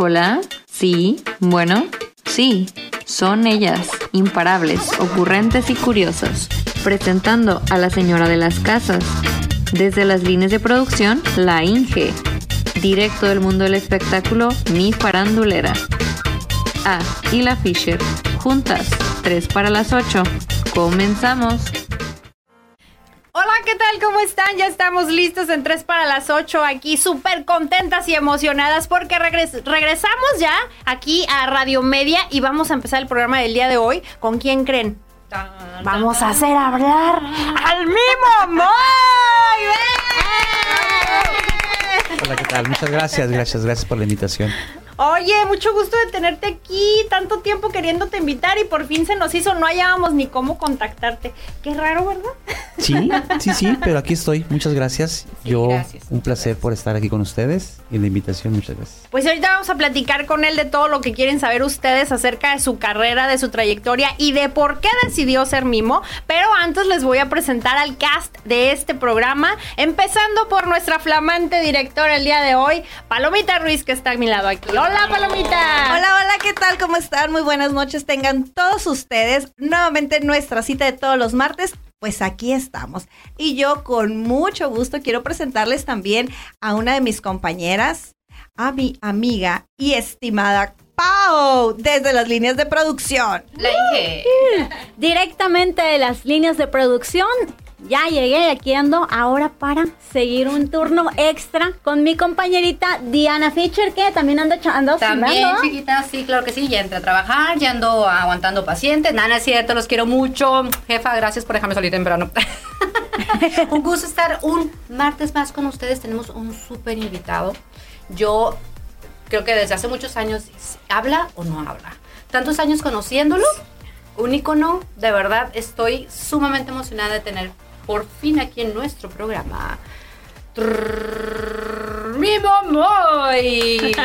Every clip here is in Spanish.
Hola, sí, bueno, sí, son ellas, imparables, ocurrentes y curiosos, presentando a la señora de las casas. Desde las líneas de producción, la Inge. Directo del mundo del espectáculo, mi farandulera. Ah, y la Fisher. Juntas, 3 para las 8. Comenzamos. Hola, ¿qué tal? ¿Cómo están? Ya estamos listos en 3 para las 8 aquí, súper contentas y emocionadas porque regres- regresamos ya aquí a Radio Media y vamos a empezar el programa del día de hoy. ¿Con quién creen? Vamos a hacer hablar al mismo Moy. Hola, ¿qué tal? Muchas gracias, gracias, gracias por la invitación. Oye, mucho gusto de tenerte aquí, tanto tiempo queriéndote invitar y por fin se nos hizo, no hallábamos ni cómo contactarte. Qué raro, ¿verdad? Sí, sí, sí, pero aquí estoy. Muchas gracias. Yo, gracias. un placer por estar aquí con ustedes y la invitación, muchas gracias. Pues ahorita vamos a platicar con él de todo lo que quieren saber ustedes acerca de su carrera, de su trayectoria y de por qué decidió ser mimo. Pero antes les voy a presentar al cast de este programa, empezando por nuestra flamante directora el día de hoy, Palomita Ruiz, que está a mi lado aquí. Hola, Palomita. Hola, hola, ¿qué tal? ¿Cómo están? Muy buenas noches. Tengan todos ustedes nuevamente nuestra cita de todos los martes. Pues aquí estamos. Y yo con mucho gusto quiero presentarles también a una de mis compañeras, a mi amiga y estimada Pau, desde las líneas de producción. La. Directamente de las líneas de producción. Ya llegué, aquí ando ahora para seguir un turno extra con mi compañerita Diana Fischer, que también anda ando También, chiquita, sí, claro que sí, ya entré a trabajar, ya ando aguantando pacientes. Nada, es cierto, los quiero mucho. Jefa, gracias por dejarme salir temprano. un gusto estar un martes más con ustedes. Tenemos un súper invitado. Yo creo que desde hace muchos años, ¿habla o no habla? Tantos años conociéndolo, un ícono, de verdad, estoy sumamente emocionada de tener por fin aquí en nuestro programa. Trrr, ¡Mi Momoy!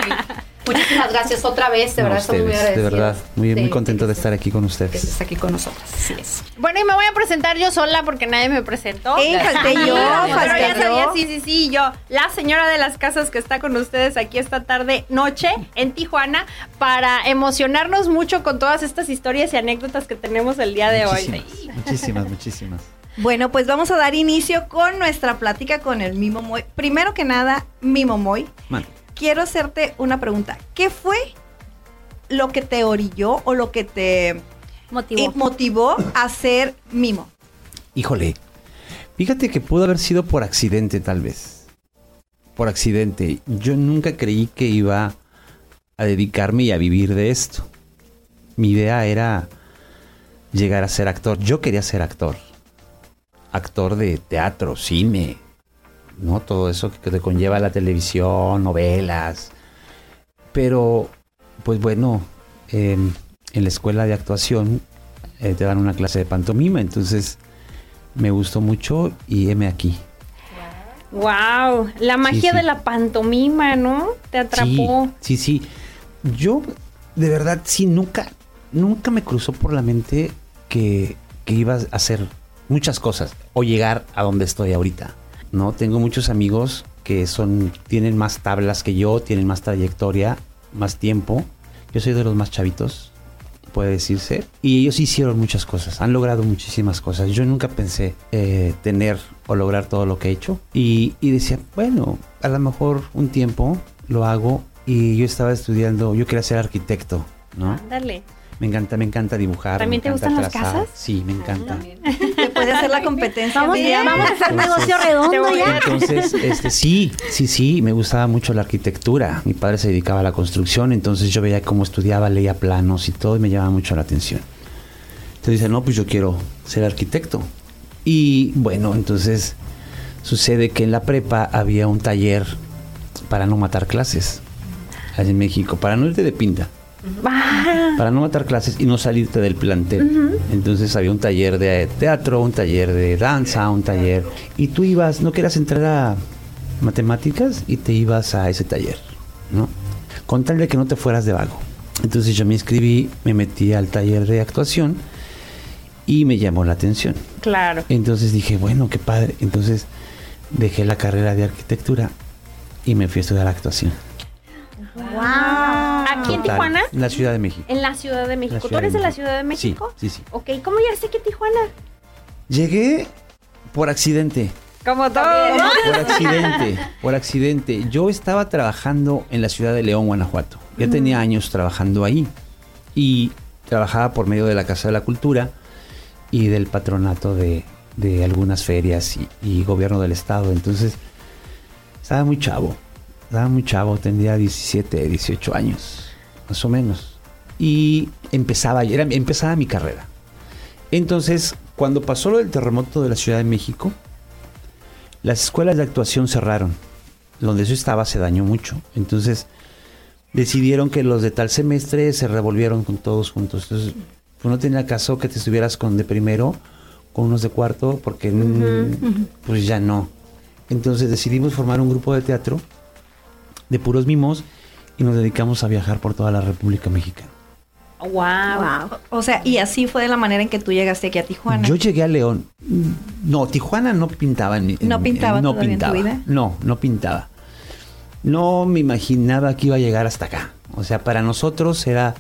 Muchísimas gracias otra vez, de verdad, estoy muy ustedes, de verdad, muy, muy contento de que estar aquí con Que ustedes. estés aquí con nosotros, así es. Bueno, y me voy a presentar yo sola porque nadie me presentó. Eh, falté yo, Pero ya sabía, sí, sí, sí, yo, la señora de las casas que está con ustedes aquí esta tarde, noche, en Tijuana, para emocionarnos mucho con todas estas historias y anécdotas que tenemos el día de hoy. Muchísimas, muchísimas, muchísimas. Bueno, pues vamos a dar inicio con nuestra plática con el Mimo Moy. Primero que nada, Mimo Moy, Man, quiero hacerte una pregunta. ¿Qué fue lo que te orilló o lo que te Motivó. y motivó a ser mimo? híjole, fíjate que pudo haber sido por accidente tal vez. Por accidente. Yo nunca creí que iba a dedicarme y a vivir de esto. Mi idea era llegar a ser actor. Yo quería ser actor. Actor de teatro, cine, ¿no? Todo eso que te conlleva la televisión, novelas. Pero, pues bueno, em, en la escuela de actuación eh, te dan una clase de pantomima, entonces me gustó mucho y heme aquí. Wow, la magia sí. de la pantomima, ¿no? Te atrapó. Sí, sí, sí. Yo, de verdad, sí, nunca, nunca me cruzó por la mente que, que iba a hacer muchas cosas o llegar a donde estoy ahorita. ¿no? Tengo muchos amigos que son, tienen más tablas que yo, tienen más trayectoria, más tiempo. Yo soy de los más chavitos, puede decirse. Y ellos hicieron muchas cosas, han logrado muchísimas cosas. Yo nunca pensé eh, tener o lograr todo lo que he hecho. Y, y decía, bueno, a lo mejor un tiempo lo hago. Y yo estaba estudiando, yo quería ser arquitecto, ¿no? Ándale. Me encanta, me encanta dibujar. ¿También me te gustan las casas? Sí, me encanta. ¿Te puede hacer la competencia? Vamos, a hacer Entonces- negocio redondo ya. Entonces, este, sí, sí, sí, me gustaba mucho la arquitectura. Mi padre se dedicaba a la construcción, entonces yo veía cómo estudiaba, leía planos y todo y me llamaba mucho la atención. Entonces dice, no, pues yo quiero ser arquitecto. Y bueno, entonces sucede que en la prepa había un taller para no matar clases allá en México, para no irte de pinta. Ah, para no matar clases y no salirte del plantel. Entonces había un taller de teatro, un taller de danza, un taller. Y tú ibas, no querías entrar a matemáticas y te ibas a ese taller, ¿no? Con tal de que no te fueras de vago. Entonces yo me inscribí, me metí al taller de actuación y me llamó la atención. claro. Entonces dije, bueno, qué padre. Entonces dejé la carrera de arquitectura y me fui a estudiar actuación. ¡Wow! Aquí en Tijuana? En la Ciudad de México. En la Ciudad de México. ¿Tú Ciudad eres de la. Ciudad de Sí, México? sí, sí. Ok, ¿cómo llegaste aquí a Tijuana? Llegué por accidente. Como todo. Por accidente, por accidente. Yo estaba trabajando en la ciudad de León, Guanajuato. Ya tenía años trabajando ahí. Y trabajaba por medio de la Casa de la Cultura y del patronato de, de algunas ferias y, y gobierno del estado. Entonces, estaba muy chavo. Estaba muy chavo, tendría 17, 18 años, más o menos. Y empezaba, era, empezaba mi carrera. Entonces, cuando pasó lo del terremoto de la Ciudad de México, las escuelas de actuación cerraron. Donde yo estaba se dañó mucho. Entonces decidieron que los de tal semestre se revolvieron con todos juntos. Entonces, pues no tenía caso que te estuvieras con de primero, con unos de cuarto, porque mm, pues ya no. Entonces decidimos formar un grupo de teatro de puros mimos y nos dedicamos a viajar por toda la República Mexicana. Wow. Wow. O sea, y así fue de la manera en que tú llegaste aquí a Tijuana. Yo llegué a León. No, Tijuana no pintaba en mi- en ¿No pintaba no todavía en tu pintaba. vida? No, no pintaba. No me imaginaba que iba a llegar hasta acá. O sea, para nosotros era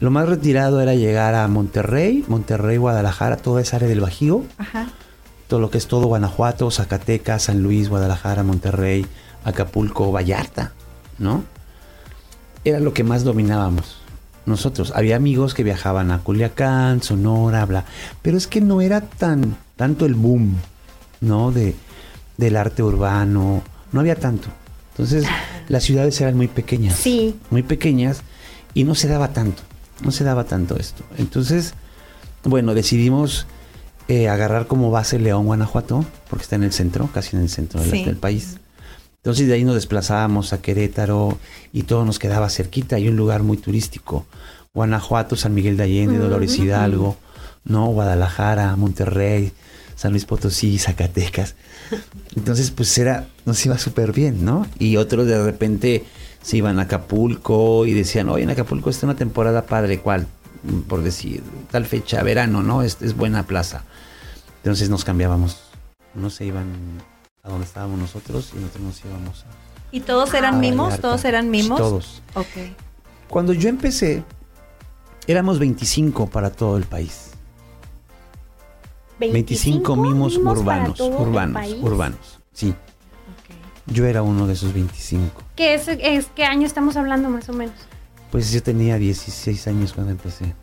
lo más retirado era llegar a Monterrey, Monterrey, Guadalajara, toda esa área del Bajío, Ajá. todo lo que es todo Guanajuato, Zacatecas, San Luis, Guadalajara, Monterrey, Acapulco, Vallarta, ¿no? Era lo que más dominábamos. Nosotros, había amigos que viajaban a Culiacán, Sonora, bla, pero es que no era tan tanto el boom, ¿no? De del arte urbano, no había tanto. Entonces, las ciudades eran muy pequeñas. Sí. Muy pequeñas y no se daba tanto, no se daba tanto esto. Entonces, bueno, decidimos eh, agarrar como base León, Guanajuato, porque está en el centro, casi en el centro del, Sí. del país. Entonces de ahí nos desplazábamos a Querétaro y todo nos quedaba cerquita. Hay un lugar muy turístico. Guanajuato, San Miguel de Allende, Dolores Hidalgo, ¿no? Guadalajara, Monterrey, San Luis Potosí, Zacatecas. Entonces, pues era, nos iba súper bien, ¿no? Y otros de repente se iban a Acapulco y decían, oye, en Acapulco está una temporada padre, ¿cuál? Por decir, tal fecha, verano, ¿no? Es, es buena plaza. Entonces nos cambiábamos. Unos se iban a donde estábamos nosotros y nosotros nos íbamos a... ¿Y todos eran mimos? ¿Todos eran mimos? Todos. Ok. Cuando yo empecé, éramos 25 para todo el país. 25 mimos, para urbanos, urbanos, urbanos. Sí, yo era uno de esos 25. ¿Qué es, es qué año estamos hablando más o menos? Pues yo tenía 16 años cuando empecé.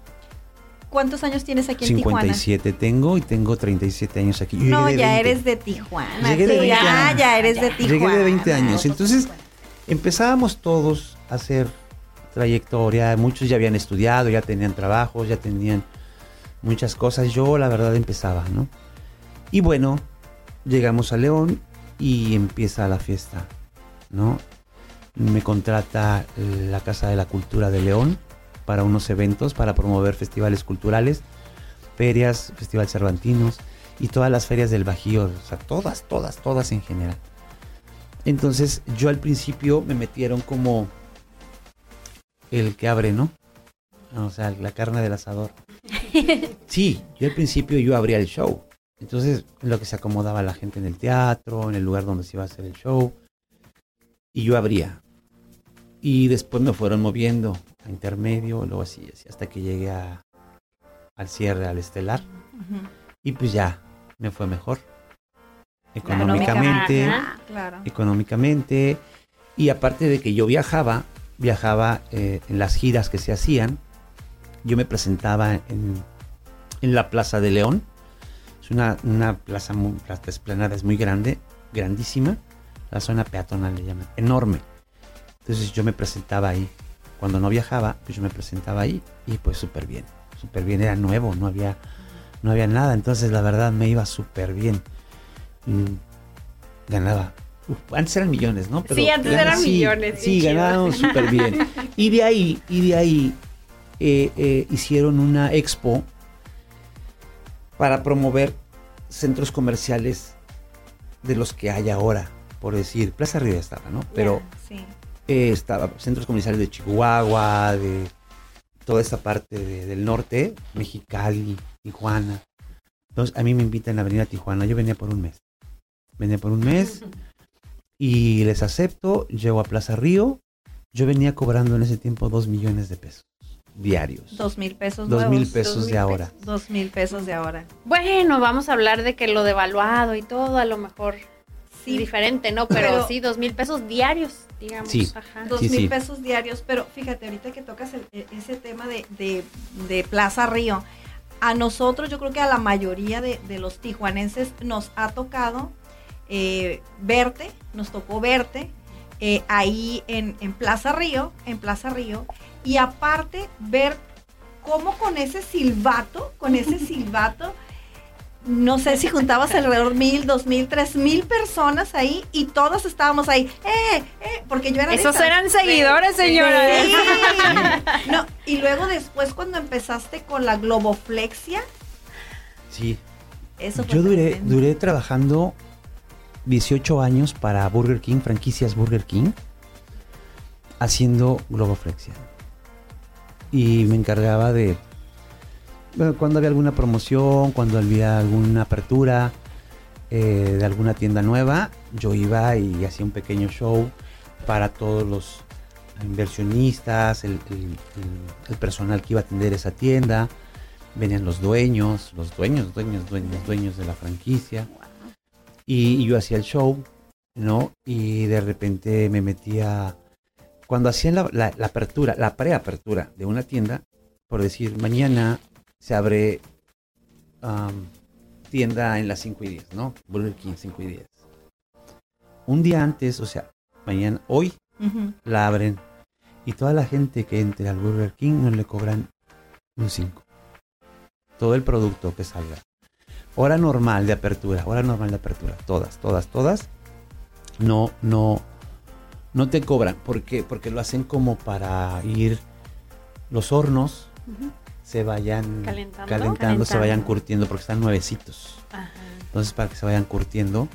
¿Cuántos años tienes aquí en Tijuana? 57 tengo y tengo 37 años aquí. Yo No, de ya 20. eres de Tijuana. Llegué de Sí, 20 ya, años. ya eres de Tijuana. Llegué de 20 años. Entonces empezábamos todos a hacer trayectoria. Muchos ya habían estudiado, ya tenían trabajos, ya tenían muchas cosas. Yo la verdad empezaba, ¿no? Y bueno, llegamos a León y empieza la fiesta, ¿no? Me contrata la Casa de la Cultura de León para unos eventos, para promover festivales culturales, ferias, festivales cervantinos y todas las ferias del Bajío, o sea, todas, todas, todas en general. Entonces yo al principio me metieron como el que abre, ¿no? O sea, la carne del asador. Sí, yo al principio yo abría el show. Entonces, en lo que se acomodaba la gente en el teatro, en el lugar donde se iba a hacer el show. Y yo abría. Y después me fueron moviendo a intermedio, luego así, así, hasta que llegué a- al cierre, al estelar. Y pues ya, me fue mejor. Económicamente. Claro. económicamente. Y aparte de que yo viajaba, viajaba eh, en las giras que se hacían. Yo me presentaba en, en la Plaza de León. Es una, una plaza, muy, la esplanada es muy grande, grandísima. La zona peatonal le llaman, enorme. Entonces yo me presentaba ahí. Cuando no viajaba, pues yo me presentaba ahí y pues súper bien, súper bien. Era nuevo, no había, no había nada. Entonces la verdad me iba súper bien. Mm, ganaba. uf, antes eran millones, ¿no? Sí, antes eran sí, millones, Sí, chido. ganábamos súper bien. Y de ahí, y de ahí eh, eh, hicieron una expo para promover centros comerciales de los que hay ahora. Por decir, Plaza Río estaba, ¿no? Pero sí. Eh, estaba centros comerciales de Chihuahua, de toda esta parte de- del norte, Mexicali, Tijuana. Entonces a mí me invitan a venir a Tijuana. Yo venía por un mes. Venía por un mes y les acepto. Llego a Plaza Río Yo venía cobrando en ese tiempo dos millones de pesos diarios. Dos mil pesos Dos nuevos. mil pesos Dos de mil ahora. pesos. Dos mil pesos de ahora. Bueno, vamos a hablar de que lo devaluado y todo, a lo mejor Sí. sí. diferente, ¿no? Pero, Pero- sí, dos mil pesos diarios, digamos. Sí. Ajá. Dos Sí, mil sí. pesos diarios, pero fíjate, ahorita que tocas el- e- ese tema de, de- de Plaza Río, a nosotros, yo creo que a la mayoría de, de los tijuanenses nos ha tocado eh, verte, nos tocó verte eh, ahí en, en Plaza Río, en Plaza Río, y aparte ver cómo con ese silbato, con ese silbato, no sé si juntabas alrededor mil, dos mil, tres mil personas ahí y todos estábamos ahí, eh, eh, porque yo era Esos eran seguidores, señora. Sí. No, y luego después cuando empezaste con la globoflexia, Sí. eso fue Yo duré, tremendo. duré trabajando 18 años para Burger King, franquicias Burger King, haciendo globoflexia. Y me encargaba de, cuando había alguna promoción, cuando había alguna apertura eh, de alguna tienda nueva, yo iba y hacía un pequeño show para todos los inversionistas, el, el- el- personal que iba a atender esa tienda venían los dueños, los dueños, dueños, dueños, dueños de la franquicia. Y, y yo hacía el show, ¿no? Y de repente me metía, cuando hacían la, la- la apertura, la preapertura de una tienda, por decir, mañana se abre am, tienda en las 5 y 10, ¿no? Burger King 5 y 10. Un día antes, o sea, mañana, hoy la abren y toda la gente que entre al Burger King no le cobran un 5. Todo el producto que salga. Hora normal de apertura, hora normal de apertura, todas, todas, todas. No, no, no te cobran. ¿Por qué? Porque lo hacen como para ir los hornos se vayan Calentando. calentando, se vayan curtiendo porque están nuevecitos. Ajá. Entonces para que se vayan curtiendo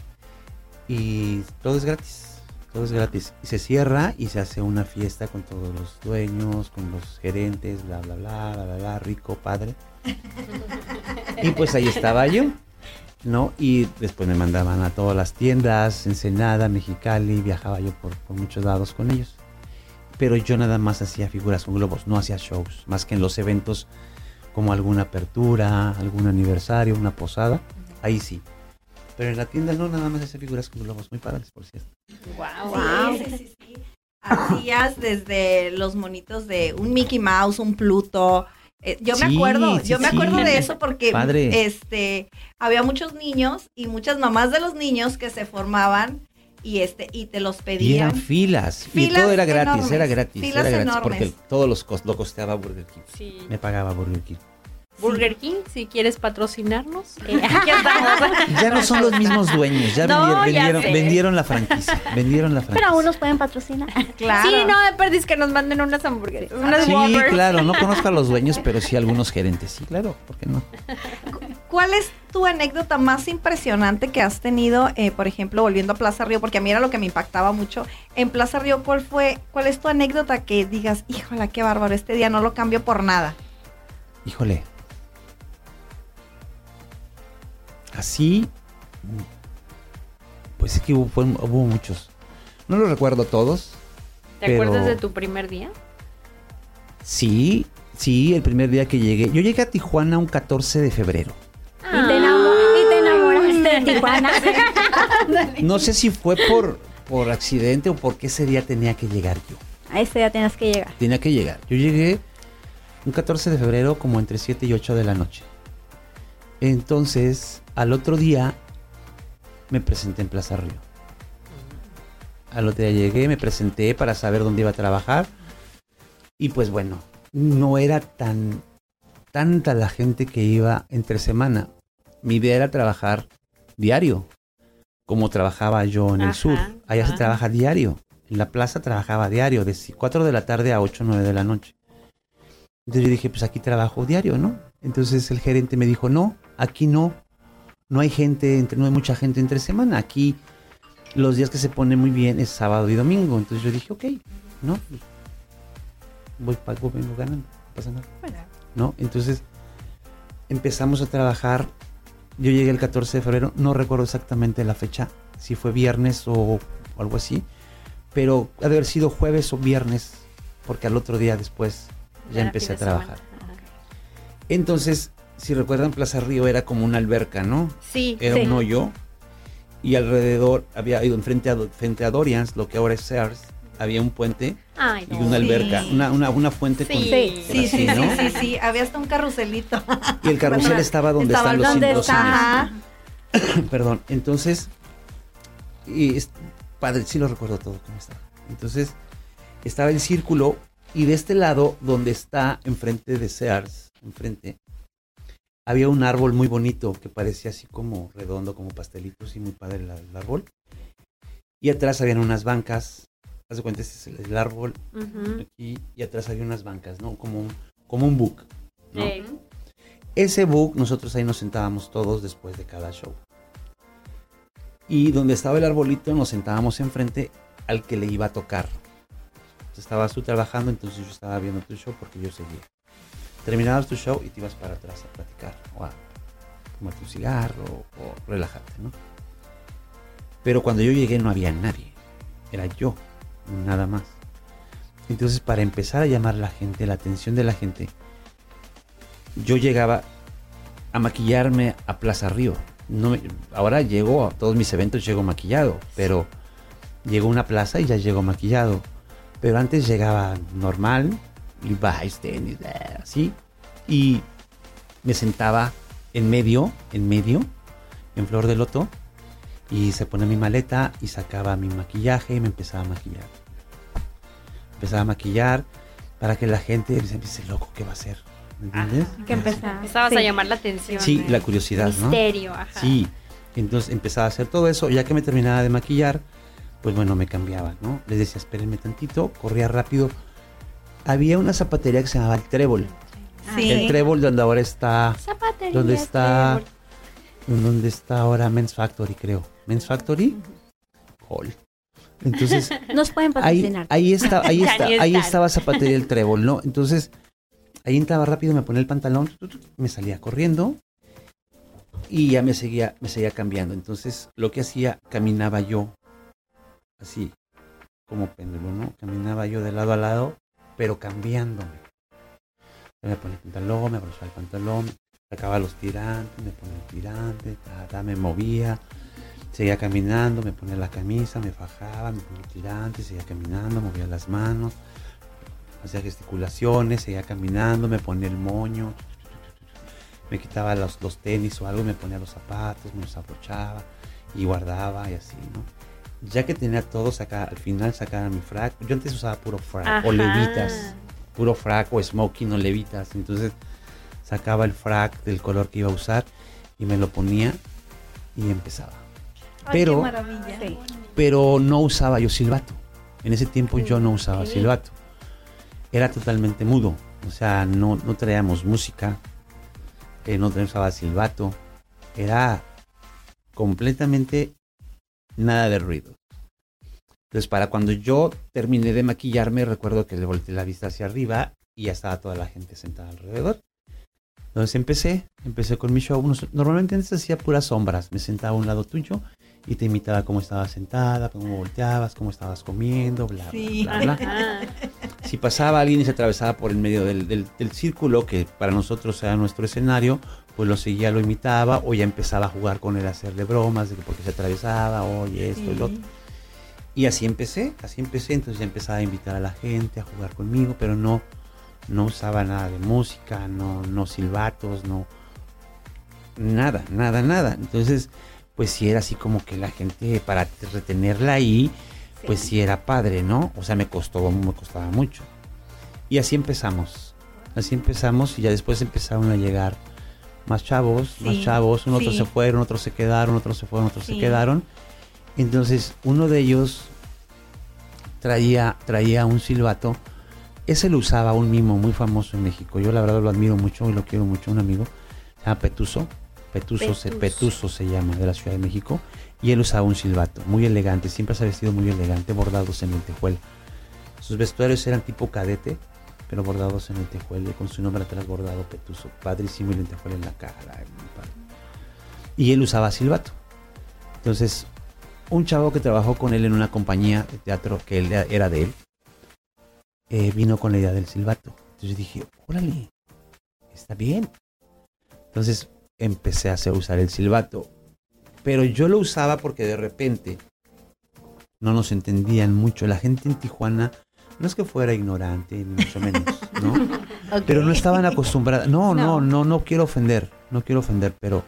y todo es gratis. Todo es gratis. Y se cierra y se hace una fiesta con todos los dueños, con los gerentes, bla, bla, bla, bla, bla, bla, rico, padre. Y pues ahí estaba yo, ¿no? Y después me mandaban a todas las tiendas, Ensenada, Mexicali, viajaba yo por, por muchos lados con ellos. Pero yo nada más hacía figuras con globos, no hacía shows, más que en los eventos como alguna apertura, algún aniversario, una posada, ahí sí. Pero en la tienda no, nada más hacía figuras con globos, muy padres, por cierto. Wow. Sí, sí, sí, sí. Hacías desde los monitos de un Mickey Mouse, un Pluto. Eh, yo me Sí, acuerdo, sí, yo me sí. acuerdo de eso porque Padre. este había muchos niños y muchas mamás de los niños que se formaban y este y te los Y pedían. eran filas, y Filas todo era gratis, enormes, era gratis, filas era gratis, enormes. porque todos los cos- lo costeaba Burger King. Sí. Me pagaba Burger King. Burger King, si quieres patrocinarnos, eh, aquí estamos. Ya no son los mismos dueños, ya No, vendi- ya vendieron, vendieron la franquicia, vendieron la franquicia. Pero aún nos pueden patrocinar. Claro. Sí, no, de perdis que nos manden unas hamburguesas, unas Sí, Whoppers. claro, no conozco a los dueños, pero sí a algunos gerentes. Sí, claro, ¿por qué no? ¿Cuál es tu anécdota más impresionante que has tenido, eh, por ejemplo, volviendo a Plaza Río? Porque a mí era lo que me impactaba mucho. En Plaza Río, ¿cuál fue, cuál es tu anécdota que digas, híjola, qué bárbaro, este día no lo cambio por nada? Híjole. Así, pues es que hubo, fue- hubo muchos. No los recuerdo todos. ¿Te pero- acuerdas de tu primer día? Sí, sí, el primer día que llegué. Yo llegué a Tijuana un 14 de febrero. Y te, y te enamoraste de Tijuana. No sé si fue por, por accidente o porque ese día tenía que llegar yo. A este día tienes que llegar. Tenía que llegar. Yo llegué un 14 de febrero como entre 7 y 8 de la noche. Entonces, al otro día me presenté en Plaza Río. Al otro día llegué, me presenté para saber dónde iba a trabajar. Y pues bueno, no era tan tanta la gente que iba entre semana. Mi idea era trabajar diario, como trabajaba yo en el sur. Allá se trabaja diario. En la plaza trabajaba diario, de 4 de la tarde a 8 o 9 de la noche. Entonces yo dije, pues aquí trabajo diario, ¿no? Entonces el gerente me dijo, no, aquí no. No hay gente, entre, no hay mucha gente entre semana. Aquí los días que se pone muy bien es sábado y domingo. Entonces yo dije, ok, ¿no? Voy pago, vengo ganando, no pasa nada. ¿No? Entonces empezamos a trabajar. Yo llegué el 14 de febrero, no recuerdo exactamente la fecha, si fue viernes o algo así, pero ha de haber sido jueves o viernes, porque al otro día después ya Era empecé a trabajar. Entonces, si recuerdan, Plaza Río era como una alberca, ¿no? Sí. Era Sí. un hoyo y alrededor había ido frente a, frente a Dorians, lo que ahora es Sears, había un puente Ay, y una Sí. alberca, una, una, una fuente con Sí. Sí, sí, así, sí, ¿no? sí, sí, sí. Había hasta un carruselito. Y el carrusel Bueno, estaba donde estaba están los, donde los está. Perdón. Entonces, y es padre, sí lo recuerdo todo cómo estaba. Entonces, estaba el círculo y de este lado, donde está enfrente de Sears, enfrente, había un árbol muy bonito que parecía así como redondo, como pastelito, y muy padre el, el árbol. Y atrás habían unas bancas. Haz de cuenta, este es el, árbol aquí y atrás había unas bancas, ¿no? Como un, como un book. Ese book, nosotros ahí nos sentábamos todos después de cada show. Y donde estaba el arbolito, nos sentábamos enfrente al que le iba a tocar. Estabas tú trabajando, entonces yo estaba viendo tu show porque yo seguía. Terminabas tu show y te ibas para atrás a platicar o a tomar tu cigarro o relajarte, ¿no? Pero cuando yo llegué no había nadie. Era yo, nada más. Entonces, para empezar a llamar la gente, la atención de la gente, yo llegaba a maquillarme a Plaza Río. No me- ahora llego a todos mis eventos, llego maquillado, pero llego a una plaza y ya llego maquillado. Pero antes llegaba normal, Levi's, tenis, eh, así, y me sentaba en medio, en medio, en Flor de Loto, y se pone mi maleta y sacaba mi maquillaje y me empezaba a maquillar. Empezaba a maquillar para que la gente se empiece loco, ¿qué va a hacer? ¿Me entiendes? Que empezar. Empezabas Sí. a llamar la atención. Sí, ¿no? la curiosidad, ¿no? Misterio, ajá. Sí, entonces empezaba a hacer todo eso, ya que me terminaba de maquillar, pues bueno, me cambiaba, ¿no? Les decía, espérenme tantito, corría rápido. Había una zapatería que se llamaba El Trébol. Sí. El Trébol donde ahora está, Zapatería, donde está, trébol. donde está ahora Men's Factory, creo. Men's Factory, Hall. Entonces, Nos pueden ahí, patrocinar. ahí está, ahí está, ahí estaba Zapatería El Trébol, ¿no? Entonces, ahí entraba rápido, me ponía el pantalón, me salía corriendo y ya me seguía, me seguía cambiando. Entonces, lo que hacía, caminaba yo, así, como péndulo, ¿no? Caminaba yo de lado a lado, pero cambiándome. Me ponía el pantalón, me abrochaba el pantalón, sacaba los tirantes, me ponía el tirante, me movía, seguía caminando, me ponía la camisa, me fajaba, me ponía el tirante, seguía caminando, movía las manos, hacía gesticulaciones, seguía caminando, me ponía el moño, me quitaba los, los tenis o algo, me ponía los zapatos, me los abrochaba y guardaba y así, ¿no? Ya que tenía todo, sacaba, al final sacaba mi frac. Yo antes usaba puro frac Ajá. o levitas, puro frac o smoking o levitas. Entonces sacaba el frac del color que iba a usar y me lo ponía y empezaba. Ay, Pero- qué. Pero no usaba yo silbato. En ese tiempo yo no usaba silbato. Era totalmente mudo. O sea, no, no traíamos música. eh, no usaba silbato. Era completamente nada de ruido. Entonces, para cuando yo terminé de maquillarme, recuerdo que le volteé la vista hacia arriba y ya estaba toda la gente sentada alrededor. Entonces empecé, empecé con mi show. Normalmente antes hacía puras sombras. Me sentaba a un lado tuyo y te imitaba cómo estabas sentada, cómo volteabas, cómo estabas comiendo, bla, Sí. bla, bla. Si pasaba alguien y se atravesaba por el medio del, del- del círculo, que para nosotros era nuestro escenario, pues lo seguía, lo imitaba, o ya empezaba a jugar con él, a hacerle bromas de que porque se atravesaba, oye, esto y lo otro. Y así empecé, así empecé, entonces ya empezaba a invitar a la gente a jugar conmigo, pero no, no usaba nada de música, no, no silbatos, no, nada, nada, nada. Entonces, pues sí era así como que la gente, para retenerla ahí, pues sí era padre, ¿no? O sea, me costó, me costaba mucho. Y así empezamos, así empezamos y ya después empezaron a llegar más chavos, más chavos, unos otros sí. se fueron, otros se quedaron, otros se fueron, otros se quedaron. Entonces, uno de ellos traía, traía un silbato. Ese lo usaba un mimo muy famoso en México. Yo la verdad lo admiro mucho y lo quiero mucho, un amigo. Se llama Petuso. Petuso, se, Petuso. Se llama, de la Ciudad de México. Y él usaba un silbato, muy elegante. Siempre se ha vestido muy elegante, bordados en el tejuelo. Sus vestuarios eran tipo cadete, pero bordados en el tejuelo, con su nombre atrás bordado Petuso. Padrísimo y el tejuelo en la cara. Y él usaba silbato. Entonces, un chavo que trabajó con él en una compañía de teatro que él era de él, eh, vino con la idea del silbato. Entonces dije, órale, está bien. Entonces empecé a hacer, usar el silbato. Pero yo lo usaba porque de repente no nos entendían mucho. La gente en Tijuana no es que fuera ignorante, ni mucho menos, ¿no? Pero no estaban acostumbradas. No, no, no, no, quiero ofender, no quiero ofender, pero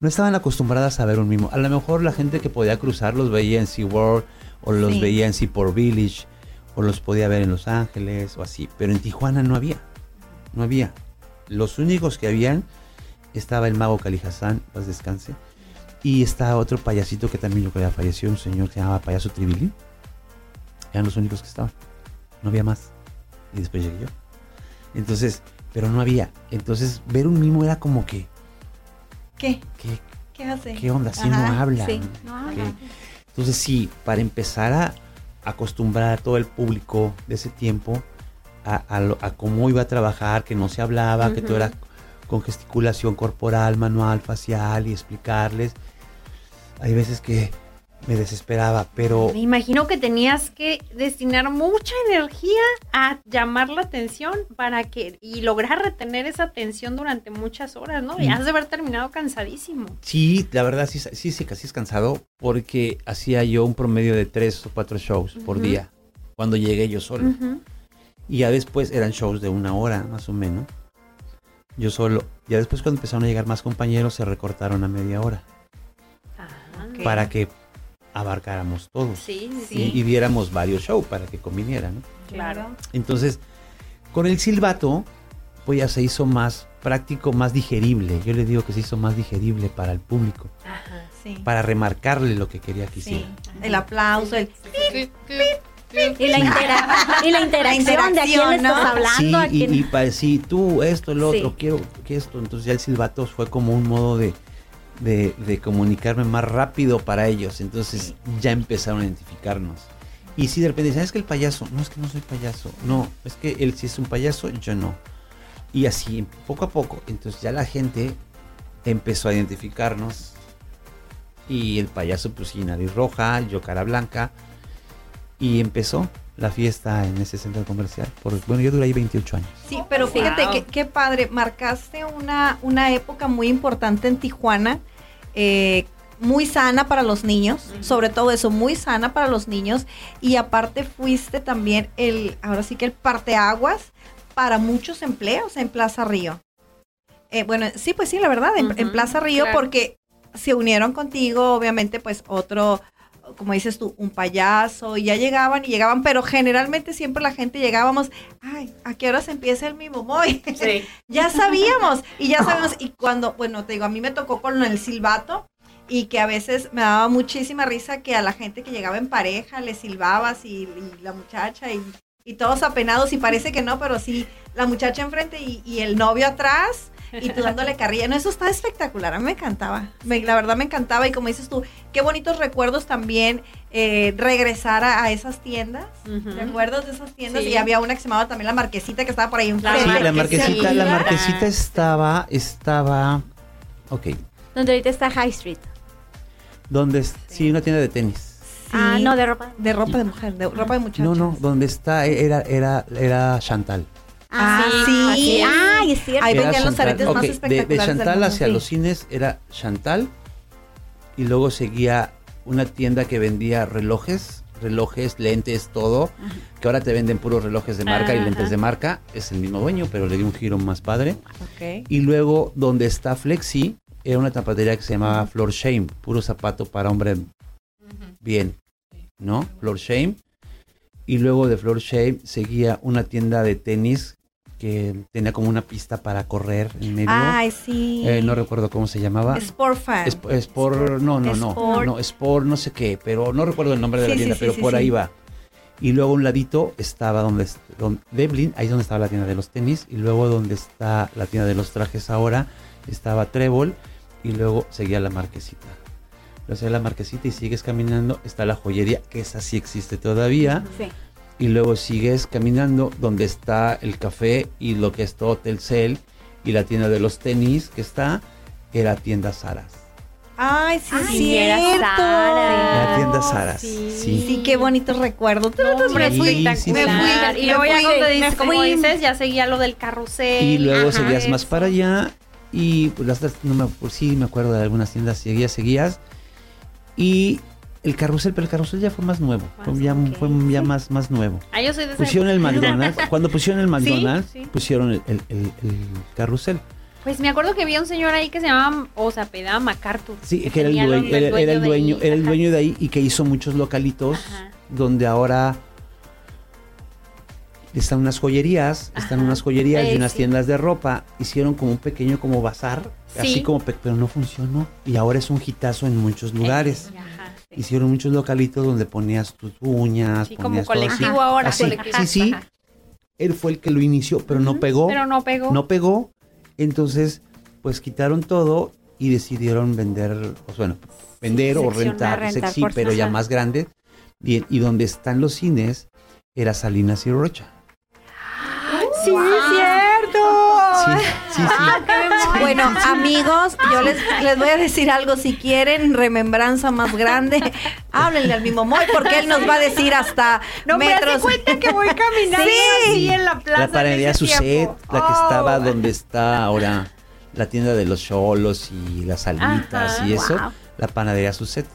no estaban acostumbradas a ver un mimo. A lo mejor la gente que podía cruzar los veía en SeaWorld o los veía en Seaport Village o los podía ver en Los Ángeles o así. Pero en Tijuana no había, no había. Los únicos que habían estaba el mago Cali Hassan, paz descanse, y está otro payasito que también yo creo que falleció, un señor que se llamaba Payaso Tribili. Eran los únicos que estaban. No había más. Y después llegué yo. Entonces, pero no había. Entonces, ver un mimo era como que. ¿Qué? ¿Qué, ¿Qué hace? ¿Qué onda? Si no habla. sí, Entonces, sí, para empezar a acostumbrar a todo el público de ese tiempo a, a, cómo iba a trabajar, que no se hablaba, que todo era con gesticulación corporal, manual, facial y explicarles. Hay veces que me desesperaba, pero... Me imagino que tenías que destinar mucha energía a llamar la atención para que y lograr retener esa atención durante muchas horas, ¿no? Y mm. has de haber terminado cansadísimo. Sí, la verdad sí, sí, sí, casi es cansado porque hacía yo un promedio de tres o cuatro shows por día cuando llegué yo solo. Y ya después eran shows de una hora más o menos. Yo solo. Ya después cuando empezaron a llegar más compañeros se recortaron a media hora. Ah, para que abarcáramos todos. Sí, sí. Y, viéramos varios shows para que conviniera, ¿no? Claro. Entonces, con el silbato, pues ya se hizo más práctico, más digerible. Yo le digo que se hizo más digerible para el público. Ajá, sí. Para remarcarle lo que quería que hiciera. El aplauso, el... Y la, y la interacción de a quién estás hablando. Sí, y, para decir tú, esto, el otro, quiero que esto. Entonces ya el silbato fue como un modo de, de, comunicarme más rápido para ellos. Entonces ya empezaron a identificarnos. Y si de repente dicen, es que el payaso, no es que no soy payaso, no, es que él sí es un payaso, yo no. Y así, poco a poco, entonces ya la gente empezó a identificarnos. Y el payaso, pues sí, nariz roja, yo cara blanca. Y empezó la fiesta en ese centro comercial. Por, bueno, yo duré ahí 28 años. Sí, pero fíjate qué padre, marcaste una, una época muy importante en Tijuana, eh, muy sana para los niños, sobre todo eso, muy sana para los niños. Y aparte fuiste también el, ahora sí que el parteaguas para muchos empleos en Plaza Río. Eh, bueno, sí, pues sí, la verdad, en, Plaza Río, porque se unieron contigo, obviamente, pues otro, como dices tú, un payaso, y ya llegaban y llegaban, pero generalmente siempre la gente llegábamos, ay, ¿a qué se empieza el Mimo Sí. ya sabíamos, y ya sabemos, y cuando, bueno, te digo, a mí me tocó con el silbato, y que a veces me daba muchísima risa que a la gente que llegaba en pareja le silbabas y, la muchacha y, y, todos apenados y parece que no, pero sí, la muchacha enfrente y, y el novio atrás y tú dándole carrilla. No, eso está espectacular, a mí me encantaba. la verdad me encantaba y como dices tú, qué bonitos recuerdos también eh, regresar a, esas tiendas. ¿Recuerdos de esas tiendas? Y había una que se llamaba también La Marquesita que estaba por ahí un Sí, la Marquesita, la Marquesita estaba, estaba, ok. Donde ahorita está High Street. Donde, sí, una tienda de tenis. Ah, no, de ropa. De ropa de mujer, de ropa de muchachos. No, no, donde está, era, era, era Chantal. Ah, sí. Ay, es cierto. Ahí venían los aretes más espectaculares. De, Chantal hacia los cines era Chantal y luego seguía una tienda que vendía relojes, relojes, lentes, todo, que ahora te venden puros relojes de marca y lentes de marca, es el mismo dueño, pero le dio un giro más padre. Y luego donde está Flexi, era una zapatería que se llamaba Floor Shame, puro zapato para hombre bien, ¿no? Floor Shame. Y luego de Floor Shame seguía una tienda de tenis que tenía como una pista para correr en medio. Ay, sí. Eh, no recuerdo cómo se llamaba. Sport Fan. Sport, no, no, no, no, Sport no sé qué, pero no recuerdo el nombre de la tienda, pero por ahí va. Y luego a un ladito estaba donde, donde Devlin, ahí es donde estaba la tienda de los tenis, y luego donde está la tienda de los trajes ahora, estaba Trébol, y luego seguía la marquesita. Luego seguía la marquesita y sigues caminando, está la joyería, que esa sí existe todavía. Sí y luego sigues caminando donde está el café y lo que es todo Telcel y la tienda de los tenis que está, era tienda Saras. Ay, sí, es sí, era. Sara. La tienda Saras. sí. Sí. Sí, qué bonitos recuerdos. Hombre, Sí, sí, sí. Me fui, y luego Me ya fui, me dices, como fui. dices, ya seguía lo del carrusel. Y luego Ajá, seguías más para allá y pues las no me, pues, sí me acuerdo de algunas tiendas, seguías, seguías. Y el carrusel, pero el carrusel ya fue más nuevo, fue ya, ok. fue ya más, más nuevo. Ah, yo soy de Pusieron el. McDonald's, cuando pusieron el McDonald's, sí. pusieron el, el- el- el carrusel. Pues me acuerdo que había un señor ahí que se llamaba, o sea, pedaba MacArthur. Sí, que era el dueño, era, era el dueño, era el dueño de ahí y que hizo muchos localitos Ajá. donde ahora están unas joyerías, están unas joyerías y Eh, unas sí. tiendas de ropa. Hicieron como un pequeño como bazar, así Sí. como, pe- pero no funcionó. Y ahora es un hitazo en muchos lugares. Ajá, sí. Hicieron muchos localitos donde ponías tus uñas, Sí, como ponías todo así. colectivo ahora. Así, colectivo. sí, sí. Ajá. Él fue el que lo inició, pero no pegó. Pero no pegó. No pegó. Entonces, pues quitaron todo y decidieron vender, pues bueno, vender o rentar, rentar sexy, por- pero ya más grande. Bien, y donde están los cines era Salinas y Rocha. Sí, es cierto. Sí, sí, sí. Bueno, amigos, yo les, les voy a decir algo. Si quieren remembranza más grande, háblenle al mismo Moy, porque él nos va a decir hasta No me metros. das cuenta que voy caminando Sí. así en la plaza. La panadería tiempo. la que Oh. estaba donde está ahora la tienda de los cholos y las salitas Ajá, y eso, wow. la panadería Sucet.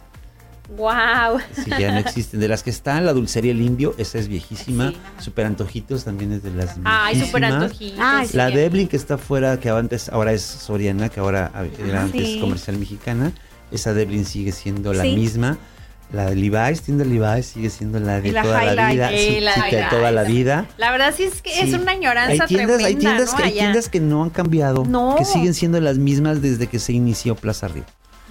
Wow. Sí, ya no existen. De las que están, la dulcería El Indio, esa es viejísima. Sí. Super Antojitos también es de las Ay, súper viejísimas. antojitos. Ay, sí. La Deblin que está afuera, que antes, ahora es Soriana, que ahora era antes Sí. comercial mexicana. Esa Deblin sigue siendo la Sí. misma. La de Levi's, tienda Levi's sigue siendo la de la toda la vida. Sí, la sí, de toda la vida. La verdad sí es que es una añoranza Hay tiendas, tremenda, hay tiendas, ¿no? que, hay tiendas que no han cambiado, No. que siguen siendo las mismas desde que se inició Plaza Río.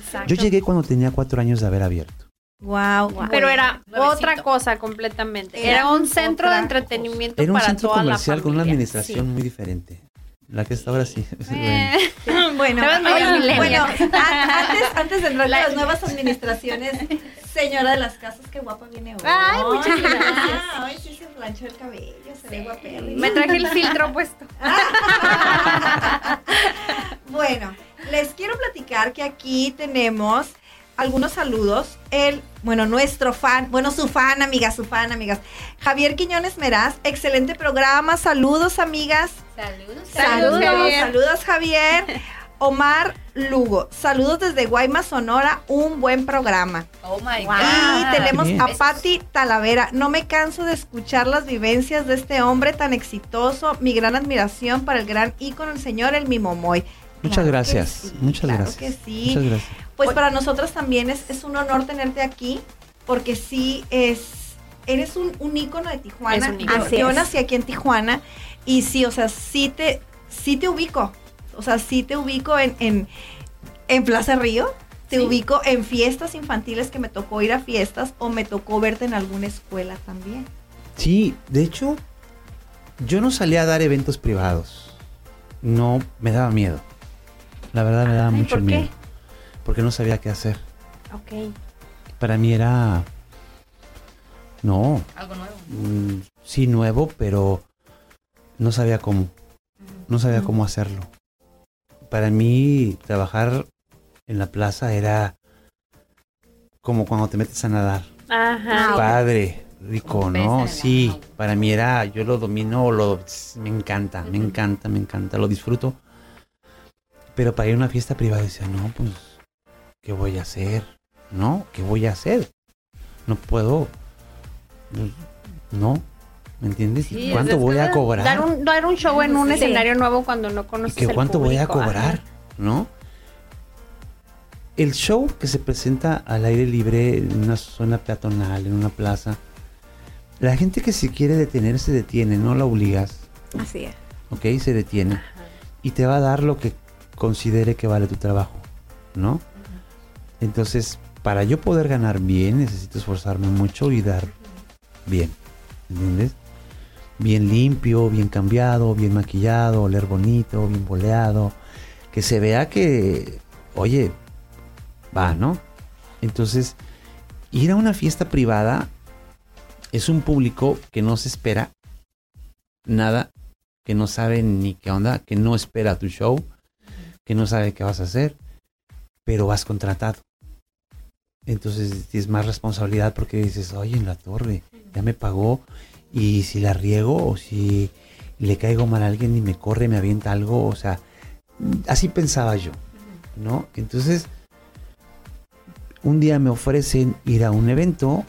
Exacto. Yo llegué cuando tenía cuatro años de haber abierto. Wow. Pero era Nuevecito. otra cosa completamente. Era Era, un centro de entretenimiento Era un para centro toda comercial la con una administración muy diferente. La que está ahora sí. Sí. Eh, Bueno, bueno, antes, antes de entrar La- las nuevas administraciones, señora de las casas, qué guapa viene hoy. Ay, muchas gracias. Ay, sí se planchó el cabello, se ve guapérrima. Me traje el filtro puesto. Bueno, les quiero platicar que aquí tenemos algunos saludos. El, bueno, nuestro fan, bueno, su fan, amigas, su fan, amigas. Javier Quiñones Meraz, excelente programa. Saludos, amigas. Saludos. Saludos, Javier. Saludos, Javier. Omar Lugo, saludos desde Guaymas, Sonora, un buen programa. Oh my Wow. Y God. tenemos a Patti Talavera. No me canso de escuchar las vivencias de este hombre tan exitoso. Mi gran admiración para el gran ícono, el señor El Mimomoy. Muchas Claro gracias. sí, Muchas claro gracias. que sí. Muchas gracias. Pues para nosotros también es, es un honor tenerte aquí, porque sí es, eres un, un ícono de Tijuana. Es un ícono. Yo- nací aquí en Tijuana y sí, o sea, sí te, sí te ubico. O sea, sí te ubico en, en, en Plaza Río. Te Sí. ubico en fiestas infantiles que me tocó ir a fiestas o me tocó verte en alguna escuela también. Sí, de hecho, yo no salía a dar eventos privados. No, me daba miedo. La verdad me daba Ay, mucho ¿por qué? miedo. Porque no sabía qué hacer. Ok. Para mí era... No, Algo nuevo. mm, sí nuevo, pero no sabía cómo. No sabía cómo hacerlo. Para mí, trabajar en la plaza era como cuando te metes a nadar. Ajá. Ah, Padre, rico, ¿no? Sí, para mí era, yo lo domino, lo, me encanta, me encanta, me encanta, lo disfruto. Pero para ir a una fiesta privada decía, no, pues, ¿qué voy a hacer? ¿No? ¿Qué voy a hacer? No puedo, pues, no, ¿me entiendes? Sí, ¿Y ¿Cuánto voy a cobrar? Dar un, dar un show en un Sí. escenario nuevo cuando no ¿Y conoces que el cuánto voy a ajá. cobrar? ¿No? El show que se presenta al aire libre en una zona peatonal, en una plaza, la gente que se quiere detener se detiene, no la obligas, Así es. ¿ok? Se detiene. Y te va a dar lo que considere que vale tu trabajo, ¿no? Entonces, para yo poder ganar bien, necesito esforzarme mucho y dar bien, ¿entiendes? Bien limpio, bien cambiado, bien maquillado, oler bonito, bien boleado, que se vea que, oye, va, ¿no? Entonces, ir a una fiesta privada es un público que no se espera nada, que no sabe ni qué onda, que no espera tu show, que no sabe qué vas a hacer. pero vas contratado. Entonces tienes más responsabilidad porque dices, oye, en la torre, ya me pagó, y si la riego o si le caigo mal a alguien y me corre, me avienta algo, o sea, así pensaba yo, ¿no? Entonces, un día me ofrecen ir a un evento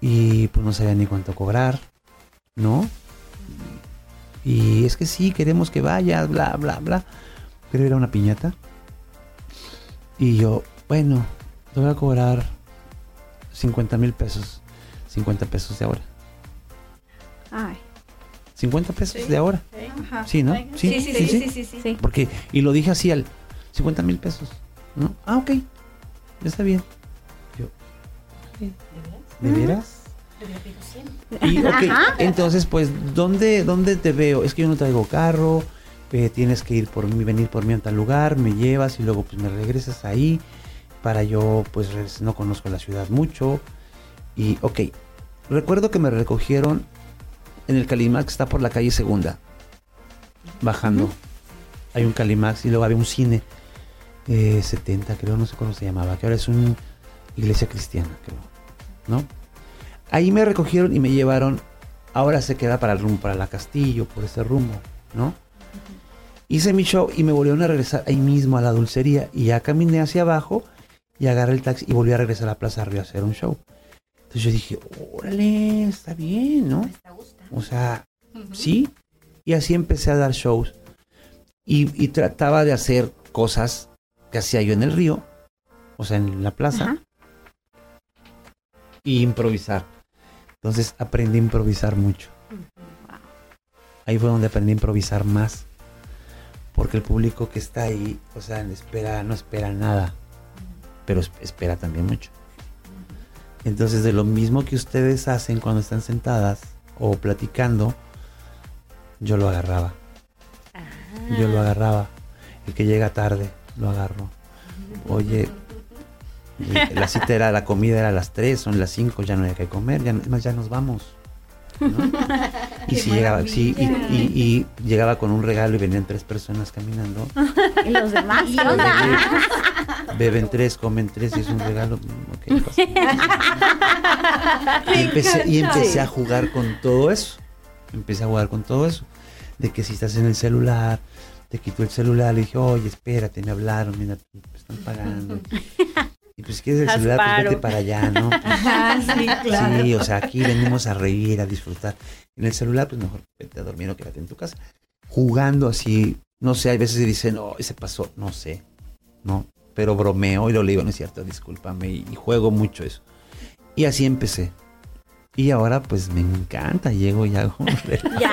y pues no sabía ni cuánto cobrar, ¿no? Y es que sí, queremos que vayas, bla, bla, bla. Pero era una piñata. Y yo, bueno, te voy a cobrar 50 mil pesos. 50 pesos de ahora. Ay. 50 pesos de ahora. Ajá. Sí, ¿no? Sí, sí, sí, sí, sí, sí. Sí. Porque, y lo dije así al 50 mil pesos. ¿no? Ah, ok. Ya está bien. Yo. ¿de veras? Y, ok, entonces, pues, ¿dónde, ¿dónde te veo? Es que yo no traigo carro, eh, tienes que ir por mí, venir por mí a tal lugar, me llevas y luego pues me regresas ahí para yo, pues, no conozco la ciudad mucho. Y, ok, recuerdo que me recogieron en el Calimax, que está por la calle Segunda, bajando. Hay un Calimax y luego había un cine, eh, 70 creo, no sé cómo se llamaba, que ahora es una iglesia cristiana, creo, ¿no? Ahí me recogieron y me llevaron, ahora se queda para el rumbo, para la Castillo, por ese rumbo, ¿no? Hice mi show y me volvieron a regresar ahí mismo a la dulcería y ya caminé hacia abajo y agarré el taxi y volví a regresar a la Plaza Río a hacer un show. Entonces yo dije, órale, está bien, ¿no? O sea, sí. Y así empecé a dar shows. Y, y trataba de hacer cosas que hacía yo en el río, o sea, en la plaza, y improvisar. Entonces aprendí a improvisar mucho. Ahí fue donde aprendí a improvisar más. Porque el público que está ahí, o sea, espera, no espera nada, pero es- espera también mucho. Entonces, de lo mismo que ustedes hacen cuando están sentadas o platicando, yo lo agarraba. Yo lo agarraba. El que llega tarde, lo agarro. Oye, la cita era, la comida era a las 3, son las 5, ya no hay que comer, ya, más, ya nos vamos. ¿No? Y si llegaba, sí, y, y- y llegaba con un regalo y venían tres personas caminando, ¿Y los demás? Beben tres, comen tres y es un regalo. mm, y, empecé, y empecé a jugar con todo eso. Empecé a jugar con todo eso. De que si estás en el celular, te quito el celular, le dije, oye, espérate, me hablaron, mira, me están pagando. Y pues si quieres el celular, pues vete para allá, ¿no? Sí, claro. Sí, o sea, aquí venimos a reír, a disfrutar. En el celular, pues mejor vete a dormir o quédate en tu casa. Jugando así, no sé, hay veces dicen, no, ese pasó, no sé, no, pero bromeo y lo le digo, no es cierto, discúlpame, y, y juego mucho eso. Y así empecé. Y ahora, pues me encanta, llego y hago. Ya,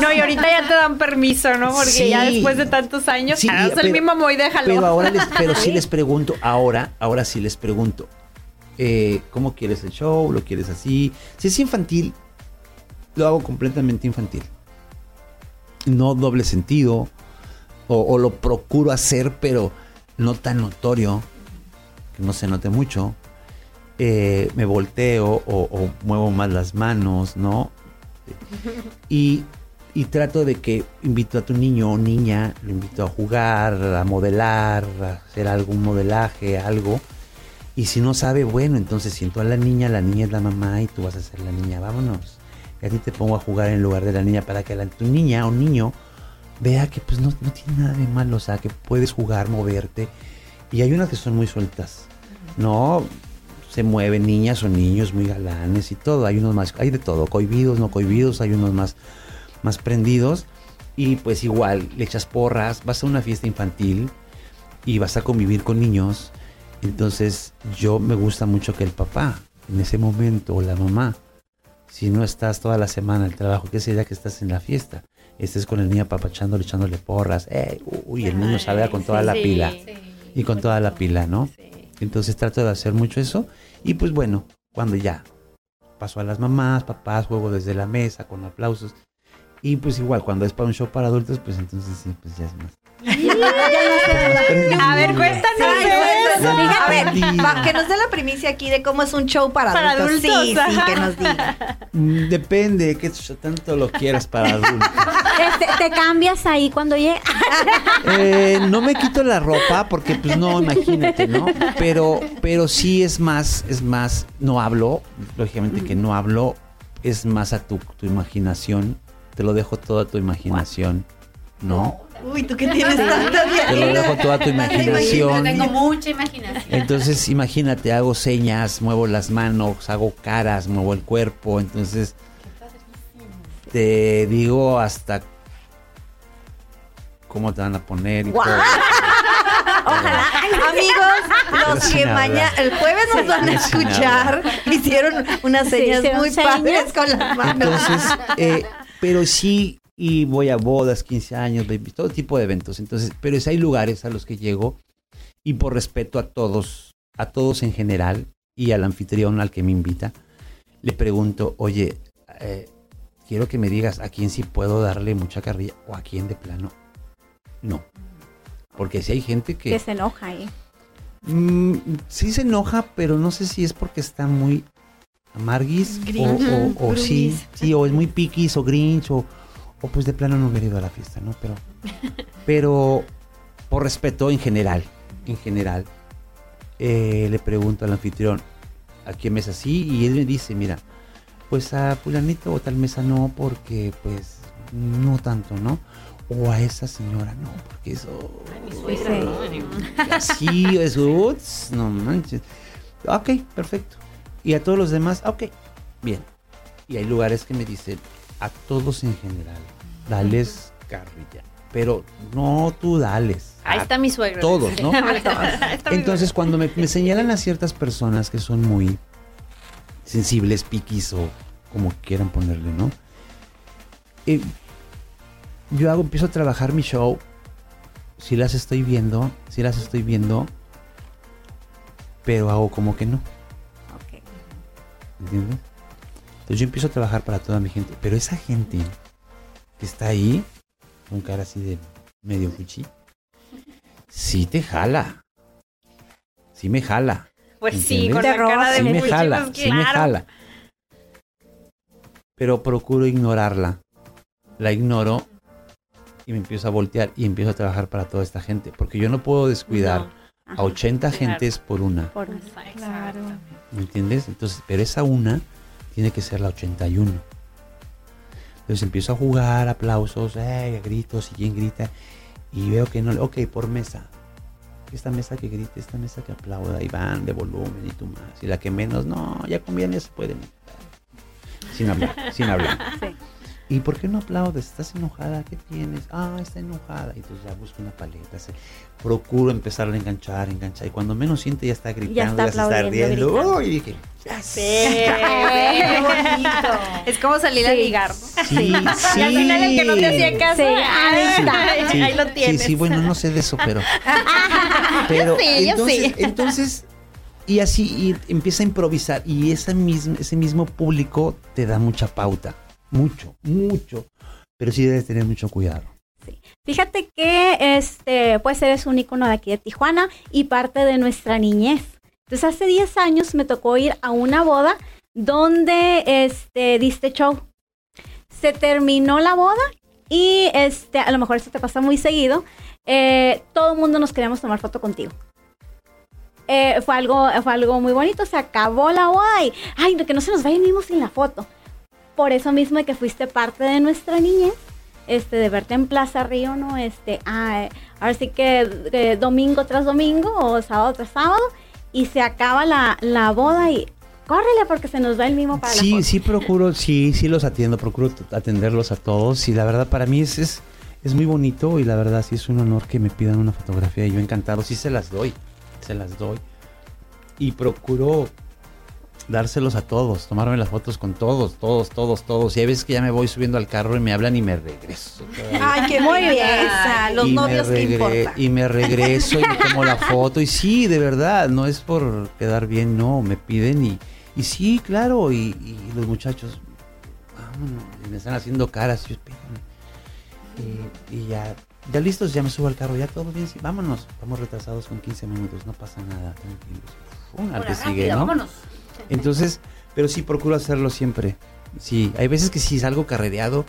No, y ahorita ya te dan permiso, ¿no? Porque Sí. ya después de tantos años, Sí, haz el pero- mismo muy déjalo. Pero ahora les, pero sí les pregunto, ahora, ahora sí les pregunto, eh, ¿cómo quieres el show? ¿Lo quieres así? Si es infantil, lo hago completamente infantil. No doble sentido, o, o lo procuro hacer, pero no tan notorio, que no se note mucho. Eh, me volteo o, muevo más las manos, ¿no? Y, y trato de que invito a tu niño o niña, lo invito a jugar, a modelar, a hacer algún modelaje, algo. Y si no sabe, bueno, entonces siento a la niña, la niña es la mamá y tú vas a ser la niña, vámonos. Y a ti te pongo a jugar en lugar de la niña para que la, tu niña o niño vea que pues no, no tiene nada de malo, o sea, que puedes jugar, moverte. Y hay unas que son muy sueltas, ¿no? Se mueven niñas o niños muy galanes y todo. Hay unos más, hay de todo, cohibidos, no cohibidos, hay unos más, más prendidos. Y pues igual, le echas porras, vas a una fiesta infantil y vas a convivir con niños. Entonces yo me gusta mucho que el papá, en ese momento, o la mamá, si no estás toda la semana en el trabajo, que ese día que estás en la fiesta, estés con el niño apapachándole, echándole porras, ¡eh! uy, el niño salga con toda la Sí. pila. Y con toda la pila, ¿no? Entonces trato de hacer mucho eso. Y pues bueno, cuando ya paso a las mamás, papás, juego desde la mesa con aplausos. Y pues igual, cuando es para un show para adultos, pues entonces sí, pues ya es más. A ver, cuéntanos Ay, eso. a aprendí. va, que nos dé la primicia aquí de cómo es un show para, Para adultos. Sí, adultos, sí, ajá. que nos diga. Mm, Depende, que tanto lo quieras para adultos. Este, te cambias ahí cuando llegue. Eh, no me quito la ropa porque, pues no, imagínate, ¿no? Pero, pero sí es más, es más, no hablo, lógicamente que no hablo, es más a tu, tu imaginación. Te lo dejo toda tu imaginación, ¿no? Uy, tú que tienes tanta Te lo dejo toda tu Yo imaginación. tengo mucha imaginación. Entonces, imagínate, hago señas, muevo las manos, hago caras, muevo el cuerpo. Entonces, te digo hasta cómo te van a poner. y todo. Amigos, los que mañana, el jueves nos van a escuchar, hicieron unas Sí, señas hicieron muy señas. padres con las manos. Entonces, eh, pero sí, y voy a bodas, 15 años, baby, todo tipo de eventos. Entonces, pero sí hay lugares a los que llego y por respeto a todos, a todos en general y al anfitrión al que me invita, le pregunto, oye, eh, quiero que me digas a quién sí puedo darle mucha carrilla o a quién de plano no. Porque si hay gente que... Que se enoja ahí. Mm, sí se enoja, pero no sé si es porque está muy amarguis o, Grinch. o- o sí, sí, o es muy piquis o grinch o, o pues de plano no hubiera ido a la fiesta, ¿no? Pero, pero por respeto en general, en general, eh, le pregunto al anfitrión a qué mesa sí y él me dice, mira, pues a fulanito o tal mesa no porque pues no tanto, ¿no? O a esa señora no, porque eso... Así es, uts, no manches. Ok, perfecto. Y a todos los demás, ok, bien. Y hay lugares que me dicen, a todos en general, dales carrilla. Pero no tú dales. Ahí está mi suegro. Todos, ¿no? Entonces, cuando me, me señalan a ciertas personas que son muy sensibles, piquis o como quieran ponerle, ¿no? Eh, yo hago, empiezo a trabajar mi show. Si las estoy viendo, si las estoy viendo, pero hago como que no, Ok. ¿entiendes? Entonces yo empiezo a trabajar para toda mi gente, pero esa gente que está ahí, con cara así de medio fuchi, sí te jala. Sí me jala. Pues sí, ¿Entiendes? con Te la cara de sí me Fuchi, jala, pues, sí me claro. jala. Pero procuro ignorarla. La ignoro y me empiezo a voltear y empiezo a trabajar para toda esta gente. Porque yo no puedo descuidar No. a 80 claro. gentes por una. Por- Claro. ¿Me entiendes? Entonces, pero esa una tiene que ser la 81. Entonces empiezo a jugar, aplausos, eh, gritos y quien grita. Y veo que no, ok, por mesa. Esta mesa que grite, esta mesa que aplauda, y van de volumen y tú más. Y la que menos, no, ya conviene, se pueden. Sin hablar, sin hablar. Sí. ¿Y por qué no aplaudes? ¿Estás enojada? ¿Qué tienes? Ah, está enojada. Y entonces ya busco una paleta. se- procuro empezar a enganchar, enganchar. Y cuando menos siente ya está gritando, ya, está se está riendo. gritando. Uy, dije, ya Sí, sé. qué bonito. Es como salir a Sí. ligar, ¿no? Sí, Y al final el que no te hacía caso, Sí, ahí está. Sí, ahí lo tienes. Sí, sí, bueno, no sé de eso, pero. pero sí, yo entonces, sí. entonces, y así y empieza a improvisar. Y esa misma, ese mismo público te da mucha pauta. Mucho, mucho. Pero sí debes tener mucho cuidado. Fíjate que este, pues eres un ícono de aquí de Tijuana y parte de nuestra niñez. Entonces hace 10 años me tocó ir a una boda donde este, diste show. Se terminó la boda y este, a lo mejor esto te pasa muy seguido. eh, todo el mundo nos queríamos tomar foto contigo. Eh, fue, algo, fue algo muy bonito, se acabó la boda y, ay, que no se nos vaya mismo sin la foto. Por eso mismo de que fuiste parte de nuestra niñez este, de verte en Plaza Río, ¿no? Este, ah, eh, ahora sí que eh, domingo tras domingo o sábado tras sábado y se acaba la, la boda y córrele porque se nos da el mismo para la Sí, foto. sí procuro, sí, sí los atiendo, procuro atenderlos a todos y la verdad para mí es, es, es muy bonito y la verdad sí es un honor que me pidan una fotografía y yo encantado, sí se las doy, se las doy y procuro dárselos a todos, tomarme las fotos con todos, todos, todos, todos y hay veces que ya me voy subiendo al carro y me hablan y me regreso. Ay, qué muy bien. Los y novios, me ¿qué regre- importa? Y me regreso y me tomo la foto. Y sí, de verdad, no es por quedar bien, no, me piden y, y sí, claro, y, y los muchachos, vámonos, y me están haciendo caras, yo, espérame. Y, y ya, ya listos, ya me subo al carro, ya todo bien, sí, vámonos. Vamos retrasados con 15 minutos, no pasa nada, tranquilos. Ahora, que sigue, ¿no? vámonos. Entonces, pero sí procuro hacerlo siempre. Sí, hay veces que sí salgo carrereado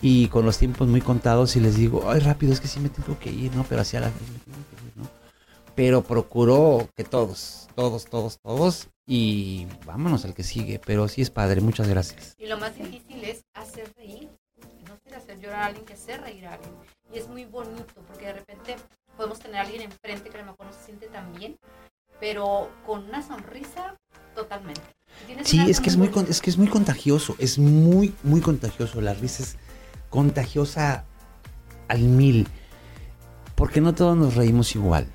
y con los tiempos muy contados y les digo, ay, rápido, es que sí me tengo que ir, ¿no? Pero hacia la me tengo que ir, ¿no? Pero procuro que todos, todos, todos, todos y vámonos al que sigue. Pero sí es padre, muchas gracias. Y lo más difícil es hacer reír. No ser hacer llorar a alguien, que hacer reír a alguien. Y es muy bonito porque de repente podemos tener a alguien enfrente que a lo mejor no se siente tan bien, pero con una sonrisa totalmente. Sí, es que es muy, es que es muy contagioso, es muy, muy contagioso. La risa es contagiosa al mil, porque no todos nos reímos igual.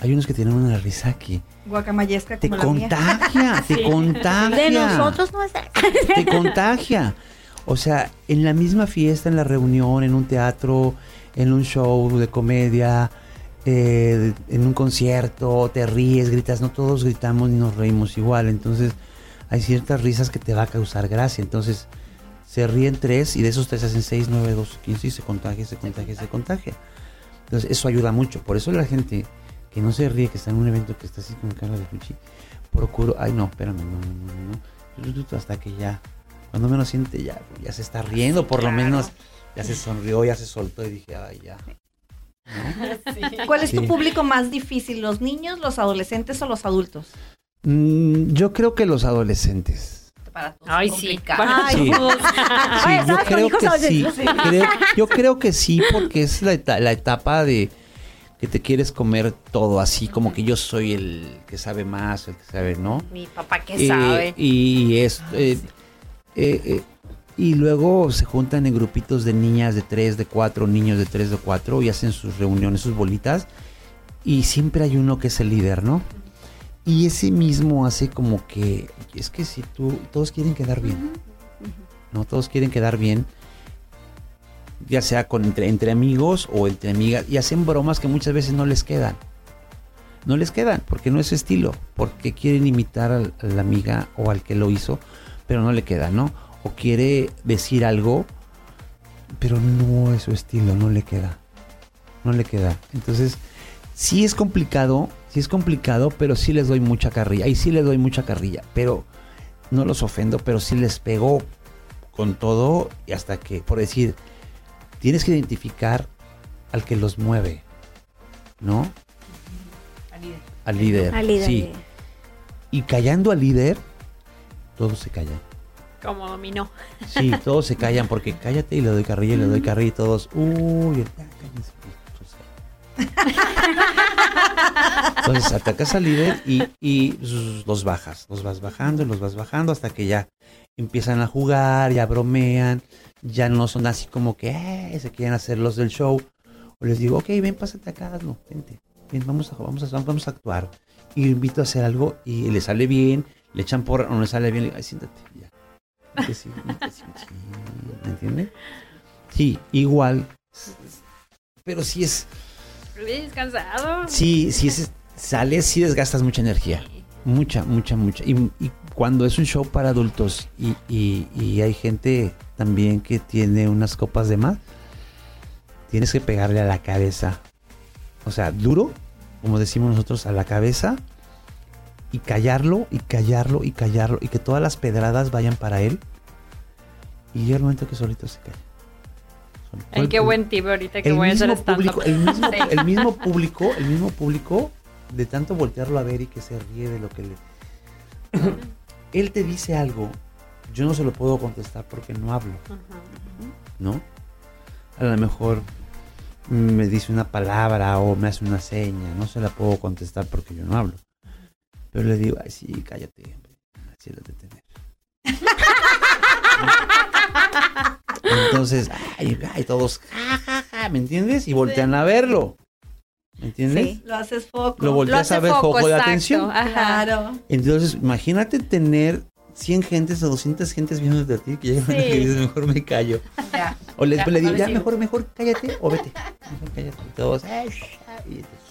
Hay unos que tienen una risa que Guacamayesca te como la mía. contagia, te contagia. De nosotros no es. te contagia. O sea, en la misma fiesta, en la reunión, en un teatro, en un show de comedia, eh, en un concierto, te ríes, gritas, no todos gritamos ni nos reímos igual. Entonces, hay ciertas risas que te va a causar gracia. Entonces, se ríen tres y de esos tres hacen seis, nueve, dos, quince y se contagia, se contagia, se contagia. Entonces, eso ayuda mucho. Por eso la gente que no se ríe, que está en un evento que está así con cara de fuchi, procuro, ay no, espérame, no, no, no, no, hasta que ya, cuando menos siente ya, ya se está riendo, por lo menos ya se sonrió, ya se soltó y dije, ay ya. ¿No? ¿Cuál es tu público más difícil? ¿Los niños, los adolescentes o los adultos? Mm, yo creo que los adolescentes. Para todos Ay, sí. complicado. Sí. Yo creo que sí. Creo- yo creo que sí, porque es la etapa de que te quieres comer todo así, como que yo soy el que sabe más, el que sabe, ¿no? Mi papá que Eh, sabe. Y es, eh, eh, eh, y luego se juntan en grupitos de niñas de tres, de cuatro, niños de tres, de cuatro, y hacen sus reuniones, sus bolitas, y siempre hay uno que es el líder, ¿no? Y ese mismo hace como que, es que si tú, todos quieren quedar bien, ¿no? Todos quieren quedar bien, ya sea con, entre, entre amigos o entre amigas, y hacen bromas que muchas veces no les quedan. No les quedan, porque no es su estilo, porque quieren imitar al- a la amiga o al que lo hizo, pero no le queda, ¿no? O quiere decir algo, pero no es su estilo, no le queda. No le queda. Entonces, sí es complicado, sí es complicado, pero sí les doy mucha carrilla. Y sí les doy mucha carrilla, pero no los ofendo, pero sí les pego con todo y hasta que, por decir, tienes que identificar al que los mueve, ¿no? Al líder. Al líder. Sí. Y callando al líder, todos se callan. Como dominó. Sí, todos se callan porque cállate y le doy carrilla y le doy carrilla y todos, uy, ya, cállense". Entonces atacas al líder y, y los bajas, los vas bajando, los vas bajando hasta que ya empiezan a jugar, ya bromean, ya no son así como que "Eh", se quieren hacer los del show. O les digo, ok, ven, pásate acá, hazlo, vente, ven, vamos a, vamos a, vamos a actuar. Y lo invito a hacer algo y le sale bien, le echan por o no le sale bien, le digo, ay, siéntate, Vente, sí, vente, sí, sí", ¿Me entiende? Sí, igual. Pero sí es, Bien cansado. Sí, sí, es- sales, sí desgastas mucha energía. Mucha, mucha, mucha. Y, y cuando es un show para adultos y, y- y hay gente también que tiene unas copas de más, tienes que pegarle a la cabeza. O sea, duro, como decimos nosotros, a la cabeza y callarlo y callarlo y callarlo y que todas las pedradas vayan para él. Y llega el momento que solito se calla. Solito. Ay, qué buen tip ahorita que El voy a hacer público, el, mismo, el mismo público, el mismo público, de tanto voltearlo a ver y que se ríe de lo que le... Él te dice algo, yo no se lo puedo contestar porque no hablo, ¿no? A lo mejor me dice una palabra o me hace una seña, no se la puedo contestar porque yo no hablo. Pero le digo, ay, sí, cállate, hombre, así lo de tener. Entonces, ay, ay, todos, ja, ja, ja, ¿me entiendes? Y voltean a verlo. ¿Me entiendes? Sí, lo haces foco. Lo volteas a ver foco, de exacto. atención. Ajá. Claro. Entonces, imagínate tener 100 gentes o 200 gentes viéndote a ti que llegan Sí. y dices, mejor me callo. Ya. O les, Ya, le digo, ya, mejor, mejor cállate o vete. Mejor cállate. Y todos, "Ay, y entonces,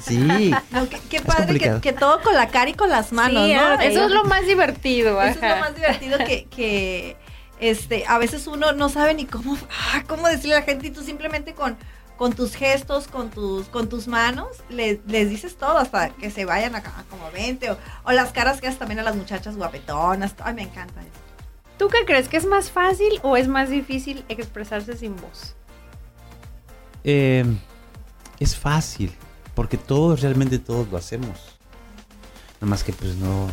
sí. No, qué, padre que, todo con la cara y con las manos, Sí, ¿no? eso es lo más divertido. Eso es lo ajá. más divertido que, que, este, a veces uno no sabe ni cómo, ah, cómo decirle a la gente y tú simplemente con, con tus gestos, con tus, con tus manos, le- les dices todo hasta que se vayan acá como 20 o, o las caras que haces también a las muchachas guapetonas. Ay, me encanta eso. ¿Tú qué crees? ¿Que es más fácil o es más difícil expresarse sin voz? Eh, es fácil, porque todos, realmente todos lo hacemos. Nada más que pues no,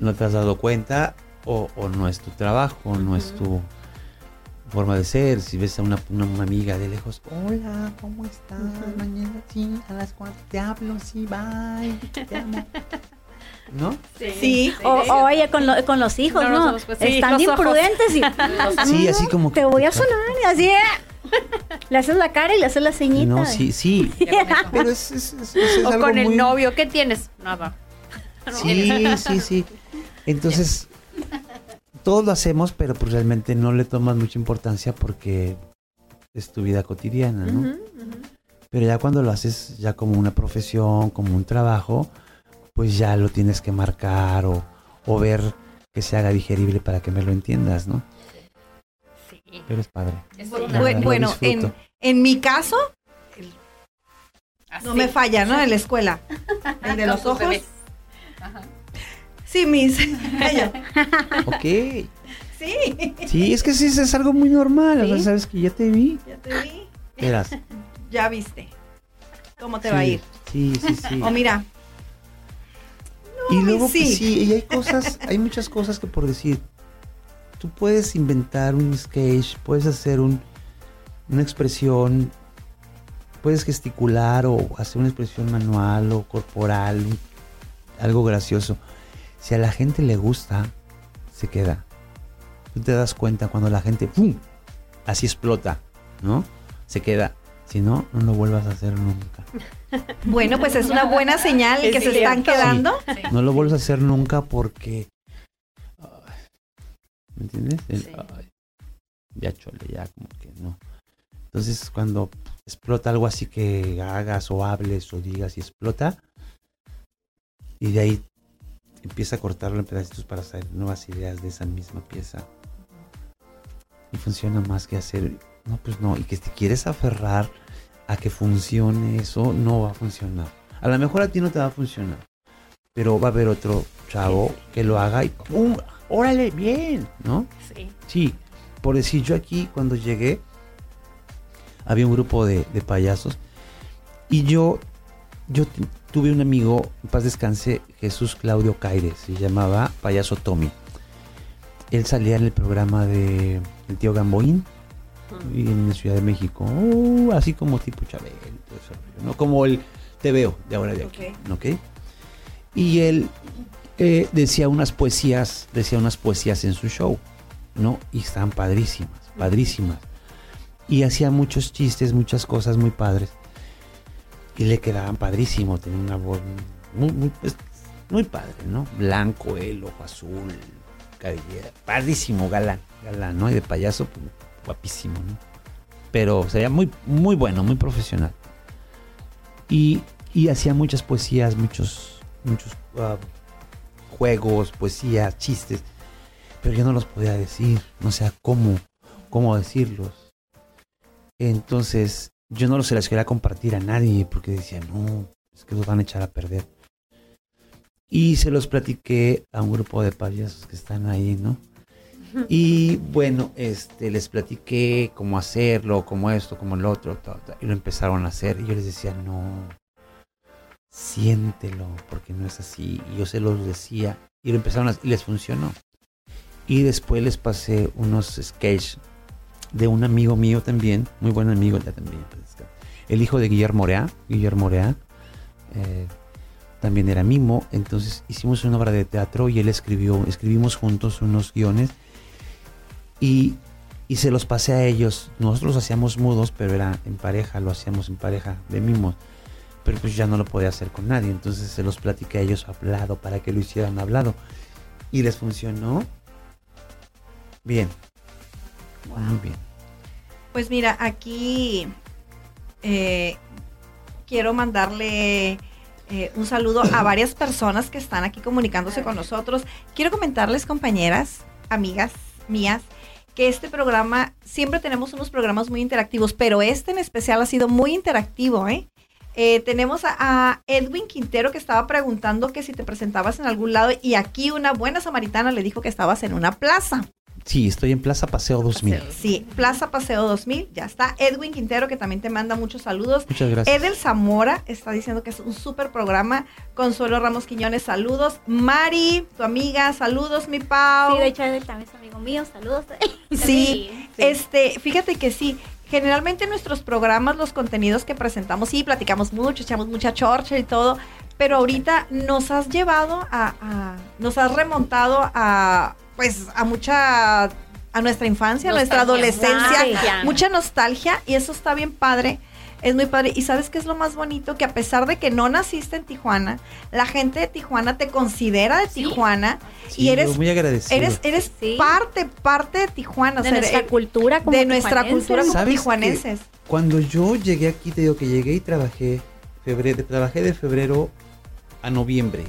no te has dado cuenta o, o no es tu trabajo, no es tu forma de ser. Si ves a una, una- una amiga de lejos, hola, ¿cómo estás? Mañana sí, a las cuatro te hablo, sí, bye, te amo. ¿No? Sí. O, o oye, con, lo- con los hijos, No, ¿no? los ojos, pues, sí, Están imprudentes y... Sí, así como que- Te voy a sonar y así... ¿eh? Le haces la cara y le haces la ceñita. No, sí, sí. Pero es, es- es- es O algo con el muy- novio, ¿qué tienes? Nada. Sí, sí, sí. Entonces, todos lo hacemos, pero pues realmente no le tomas mucha importancia porque es tu vida cotidiana, ¿no? Pero ya cuando lo haces ya como una profesión, como un trabajo, pues ya lo tienes que marcar o, o ver que se haga digerible para que me lo entiendas, ¿no? Sí. Pero es padre. Es Bueno, bueno, en, en mi caso, así. no me falla, ¿no? En la escuela. El de los ojos. Ajá. Sí, mis. Ella. Ok. Sí. Sí, es que sí, es algo muy normal. O sea, Sí. sabes que ya te vi. Ya te vi. Verás. Ya viste. ¿Cómo te Sí, va a ir? Sí, sí, sí. O mira, Y luego, sí. pues, sí, y hay cosas, hay muchas cosas que por decir, tú puedes inventar un sketch, puedes hacer un, una expresión, puedes gesticular o hacer una expresión manual o corporal, algo gracioso. Si a la gente le gusta, se queda. Tú te das cuenta cuando la gente, ¡pum! Así explota, ¿no? Se queda. Si no, no lo vuelvas a hacer nunca. bueno, pues es una buena señal Es que se están quedando. Sí. No lo vuelves a hacer nunca porque. ¿Me entiendes? El, Sí. ay, ya chole, ya como que no. Entonces, cuando explota algo así que hagas o hables o digas y explota, y de ahí empieza a cortarlo en pedacitos para hacer nuevas ideas de esa misma pieza. Y funciona más que hacer. No, pues no. Y que te quieres aferrar a que funcione eso, no va a funcionar. A lo mejor a ti no te va a funcionar pero va a haber otro chavo que lo haga y ¡pum! ¡Órale! ¡Bien! ¿No? Sí. Sí. Por decir, yo aquí cuando llegué había un grupo de, de payasos y yo, yo tuve un amigo, en paz descanse, Jesús Claudio Caire, se llamaba Payaso Tommy. Él salía en el programa de El Tío Gamboín y en la Ciudad de México, uh, así como tipo Chabel, ¿no? Como el te veo de ahora de aquí, ¿ok? Y él eh, decía unas poesías, decía unas poesías en su show, ¿no? Y estaban padrísimas, padrísimas. Y hacía muchos chistes, muchas cosas muy padres. Y le quedaban padrísimo, tenía una voz muy, muy, pues, muy padre, ¿no? Blanco, el ojo azul, cabellera, padrísimo, galán, galán, ¿no? Y de payaso, pues, guapísimo, ¿no? Pero sería muy, muy bueno, muy profesional. Y, y hacía muchas poesías, muchos, muchos ah, juegos, poesías, chistes, pero yo no los podía decir, no sé cómo, cómo decirlos. Entonces, yo no los se las quería compartir a nadie porque decía, no, es que los van a echar a perder. Y se los platiqué a un grupo de payasos que están ahí, ¿no? Y bueno, este, les platiqué cómo hacerlo, cómo esto, cómo lo otro, tal, tal, y lo empezaron a hacer. Y yo les decía, no, siéntelo, porque no es así. Y yo se los decía, y lo empezaron a y les funcionó. Y después les pasé unos sketches de un amigo mío también, muy buen amigo ya también, pues, el hijo de Guillermo Morea, Guillermo Morea, eh, también era mimo, entonces hicimos una obra de teatro y él escribió, escribimos juntos unos guiones y, y se los pasé a ellos. Nosotros los hacíamos mudos, pero era en pareja, lo hacíamos en pareja de mimos. Pero pues ya no lo podía hacer con nadie, entonces se los platiqué a ellos hablado para que lo hicieran hablado. Y les funcionó bien. Muy bien. Pues mira, aquí eh, quiero mandarle eh, un saludo a varias personas que están aquí comunicándose con nosotros. Quiero comentarles, compañeras, amigas, mías que este programa, siempre tenemos unos programas muy interactivos, pero este en especial ha sido muy interactivo, ¿eh? Eh, tenemos a, a Edwin Quintero que estaba preguntando que si te presentabas en algún lado y aquí una buena samaritana le dijo que estabas en una plaza. Sí, estoy en Plaza Paseo 2000. Sí, Plaza Paseo 2000, ya está. Edwin Quintero que también te manda muchos saludos. Muchas gracias. Edel Zamora está diciendo que es un súper programa. Consuelo Ramos Quiñones, saludos. Mari, tu amiga, saludos, mi Pau. Sí, de hecho, él también es amigo mío. Saludos. Sí, este, fíjate que sí. Generalmente en nuestros programas, los contenidos que presentamos, sí, platicamos mucho, echamos mucha chorcha y todo, pero ahorita nos has llevado a, a- nos has remontado a, pues, a mucha, a nuestra infancia, a nuestra adolescencia, Nostalgia. mucha nostalgia y eso está bien padre. Es muy padre. Y sabes qué es lo más bonito? Que a pesar de que no naciste en Tijuana, la gente de Tijuana te considera de Tijuana Sí, y eres, muy agradecido. eres, eres Sí. parte, parte de Tijuana. o De sea, nuestra eh, cultura como de nuestra cultura como ¿Sabes tijuanenses. Cuando yo llegué aquí, te digo que llegué y trabajé, febrero, trabajé de febrero a noviembre,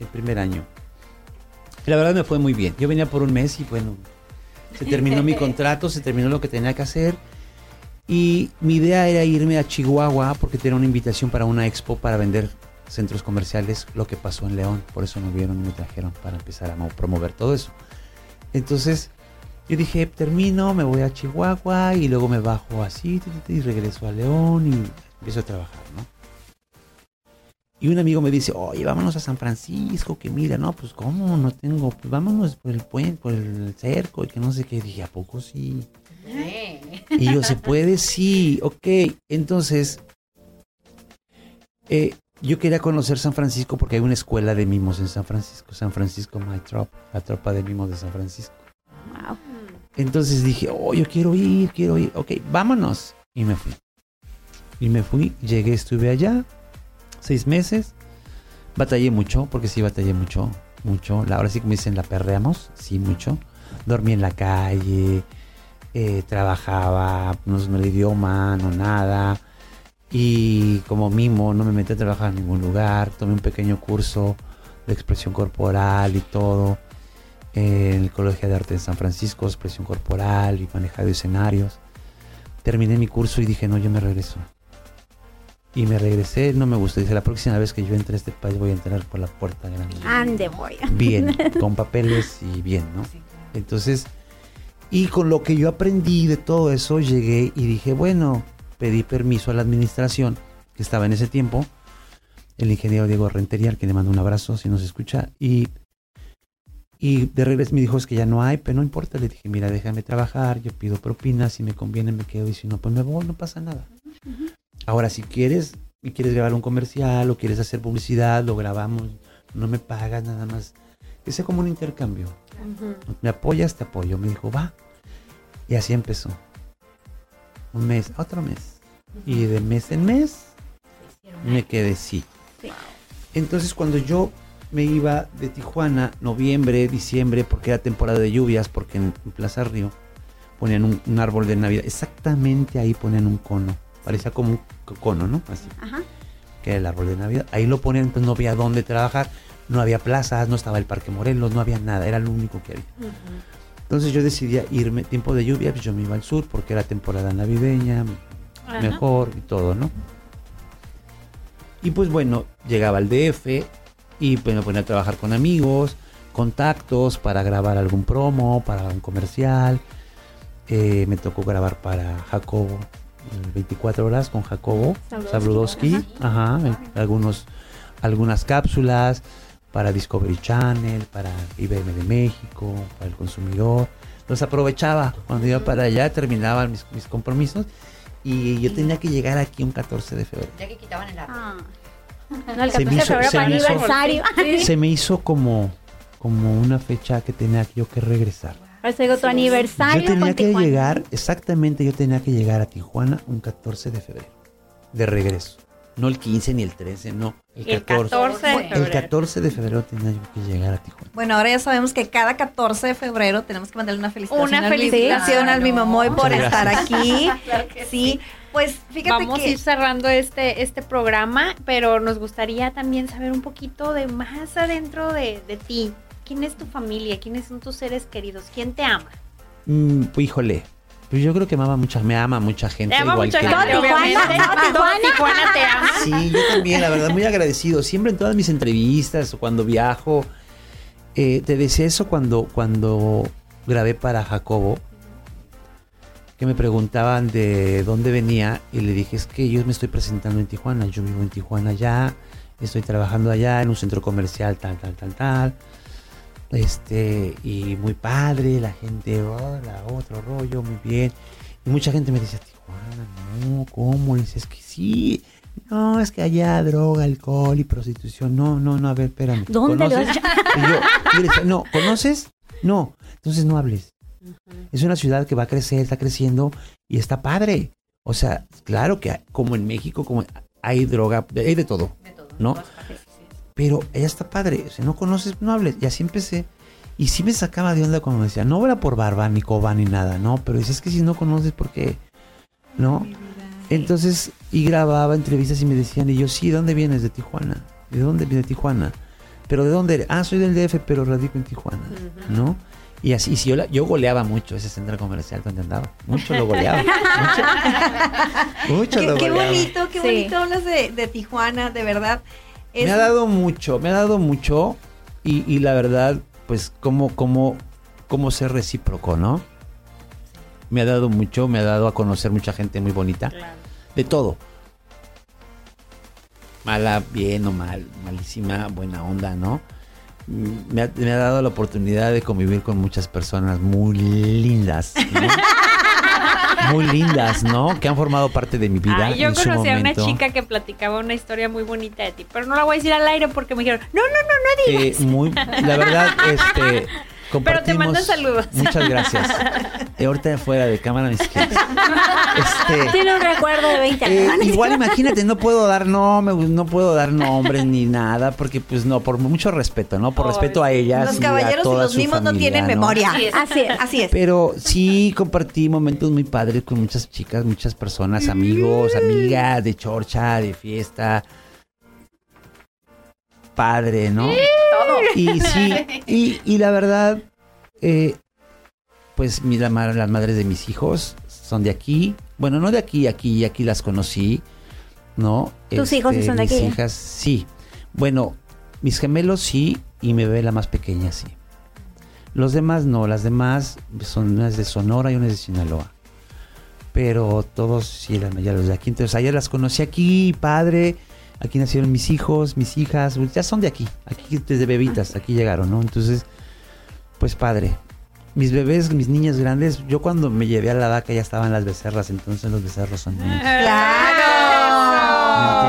el primer año. La verdad me fue muy bien. Yo venía por un mes y bueno, se terminó mi contrato, se terminó lo que tenía que hacer. Y mi idea era irme a Chihuahua porque tenía una invitación para una expo para vender centros comerciales, lo que pasó en León. Por eso me vieron y me trajeron para empezar a mo- promover todo eso. Entonces, yo dije, termino, me voy a Chihuahua y luego me bajo así y regreso a León y empiezo a trabajar, ¿no? Y un amigo me dice, oye, vámonos a San Francisco, que mira, no, pues cómo, no tengo, pues vámonos por el puente, por el cerco, y que no sé qué. Dije, ¿a poco sí? Eh. Y yo, ¿se puede? Sí, ok. Entonces, eh, yo quería conocer San Francisco porque hay una escuela de mimos en San Francisco, San Francisco My Trop, la tropa de mimos de San Francisco. Wow. Entonces dije, oh, yo quiero ir, quiero ir. Ok, vámonos. Y me fui. Y me fui, llegué, estuve allá seis meses. Batallé mucho, porque sí batallé mucho, mucho. Ahora sí me dicen, la perreamos, sí, mucho. Dormí en la calle, eh, trabajaba, no sé el idioma, no nada. Y como mimo, no me metí a trabajar en ningún lugar. Tomé un pequeño curso de expresión corporal y todo en el Colegio de Arte de San Francisco, expresión corporal y manejado de escenarios. Terminé mi curso y dije, no, yo me regreso. Y me regresé, no me gustó. Dije, la próxima vez que yo entre a este país voy a entrar por la puerta grande. Ande voy. Bien, con papeles y bien, ¿no? Entonces, y con lo que yo aprendí de todo eso, llegué y dije, bueno, pedí permiso a la administración, que estaba en ese tiempo, el ingeniero Diego Rentería, al que le mando un abrazo si nos escucha, y, y de regreso me dijo, es que ya no hay, pero no importa, le dije, mira, déjame trabajar, yo pido propinas, si me conviene me quedo, y si no, pues me voy, no pasa nada. Ahora, si quieres, y quieres grabar un comercial, o quieres hacer publicidad, lo grabamos, no me pagas nada más, que sea como un intercambio. ¿Me apoyas? Te apoyo. Me dijo, va. Y así empezó. Un mes, otro mes. Y de mes en mes me quedé sí. Sí. Entonces cuando yo me iba de Tijuana, noviembre, diciembre, porque era temporada de lluvias, porque en, en Plaza Río ponían un, un árbol de Navidad. Exactamente ahí ponían un cono. Parecía como un cono, ¿no? Así Ajá. que era el árbol de Navidad. Ahí lo ponían, entonces no había dónde trabajar, no había plazas, no estaba el Parque Morelos, no había nada, era lo único que había. Entonces yo decidí irme, tiempo de lluvia, pues yo me iba al sur porque era temporada navideña, Ajá. mejor y todo, ¿no? Y pues bueno, llegaba al DF y pues me ponía a trabajar con amigos, contactos para grabar algún promo, para un comercial. Eh, me tocó grabar para Jacobo, 24 horas con Jacobo Sabludowski, ajá, algunos, algunas cápsulas para Discovery Channel, para IBM de México, para el consumidor. Los aprovechaba cuando iba para allá, terminaba mis, mis compromisos y yo tenía que llegar aquí un 14 de febrero. Ya que quitaban el. Ah. No, el Se 14 me de hizo- febrero se para me hizo- aniversario. Se me hizo como, como una fecha que tenía yo que regresar. Por eso digo tu aniversario. Yo tenía con que Tijuana. llegar, exactamente, yo tenía que llegar a Tijuana un 14 de febrero, de regreso. No el 15 ni el 13, no, el El 14. 14 de El febrero. 14 de febrero tenía yo que llegar a Tijuana. Bueno, ahora ya sabemos que cada 14 de febrero tenemos que mandarle una felicitación. Una al- felicitación al mi Momoy por estar aquí. sí. pues fíjate Vamos a que ir cerrando este, este programa, pero nos gustaría también saber un poquito de más adentro de, de ti. ¿Quién es tu familia? ¿Quiénes son tus seres queridos? ¿Quién te ama? Mm, pues, híjole. Pues yo creo que me ama mucha, me ama mucha gente. Te ama igual mucha que gente, obviamente. Tijuana, Todo Tijuana te ama. Sí, yo también, la verdad, muy agradecido. Siempre en todas mis entrevistas o cuando viajo. eh, te decía eso cuando, cuando grabé para Jacobo. Que me preguntaban de dónde venía. Y le dije, es que yo me estoy presentando en Tijuana. Yo vivo en Tijuana ya. Estoy trabajando allá en un centro comercial, tal, tal, tal, tal. Este, y muy padre, la gente, hola, otro rollo, muy bien. Y mucha gente me decía, Tijuana, no, ¿cómo? Y dices que sí. No, es que allá droga, alcohol y prostitución. No, no, no, a ver, espérame. ¿Dónde lo ¿Conoces? Yo, yo decía, no, ¿conoces? No, entonces no hables. Es una ciudad que va a crecer, está creciendo y está padre. O sea, claro que hay- como en México, como hay droga, hay de todo, ¿no? Pero ella está padre. O sea, no conoces, no hables. Y así empecé. Y sí me sacaba de onda cuando me decía, no era por barba, ni coba, ni nada, ¿no? Pero dices que si no conoces, ¿por qué? ¿No? Entonces, y grababa entrevistas y me decían, y yo, sí, ¿de dónde vienes? De Tijuana. ¿De dónde viene Tijuana? ¿Pero de dónde eres? Ah, soy del DF, pero radico en Tijuana, ¿no? Y así, y si yo, la- yo goleaba mucho ese centro comercial donde andaba. Mucho lo goleaba. Mucho, mucho Qué, lo qué goleaba. bonito, qué Sí. bonito hablas de, de Tijuana, de verdad. Es- Me ha dado mucho, me ha dado mucho y, y la verdad, pues como, como, como ser recíproco, ¿no? Me ha dado mucho, me ha dado a conocer mucha gente muy bonita, de todo. Mala, bien o mal, malísima, buena onda, ¿no? Mm, Me ha, me ha dado la oportunidad de convivir con muchas personas muy lindas, ¿no? muy lindas, ¿no? Que han formado parte de mi vida. Ay, yo en su conocí a una chica que platicaba una historia muy bonita de ti, pero no la voy a decir al aire porque me dijeron, no, no, no, no Eh, digas. muy, la verdad, este. Pero te mandan saludos. Muchas gracias. Eh, ahorita fuera de cámara, mis queridos. Este, Tiene un recuerdo de 20 eh, años. igual imagínate, no puedo dar no, no puedo dar nombres ni nada, porque pues no, por mucho respeto, ¿no? Por respeto a ellas. los y a caballeros y los mimos no familia, tienen memoria. Así es. Así es. Así es. Pero sí compartí momentos muy padres con muchas chicas, muchas personas, amigos, amigas, de chorcha, de fiesta. Padre, ¿no? Todo. Y sí, y, y la verdad, eh, pues mi, la las madres de mis hijos son de aquí. Bueno, no de aquí, aquí, aquí las conocí, ¿no? Este, ¿Tus hijos sí son de mis aquí? hijas, sí. Bueno, mis gemelos sí, y mi bebé la más pequeña sí. Los demás no, las demás son unas de Sonora y unas de Sinaloa. Pero todos sí eran allá los de aquí. Entonces ayer las conocí aquí, padre. Aquí nacieron mis hijos, mis hijas, pues, ya son de aquí, aquí desde bebitas, aquí llegaron, ¿no? Entonces, pues padre. Mis bebés, mis niñas grandes, yo cuando me llevé a la vaca ya estaban las becerras, entonces los becerros son míos. ¡Claro!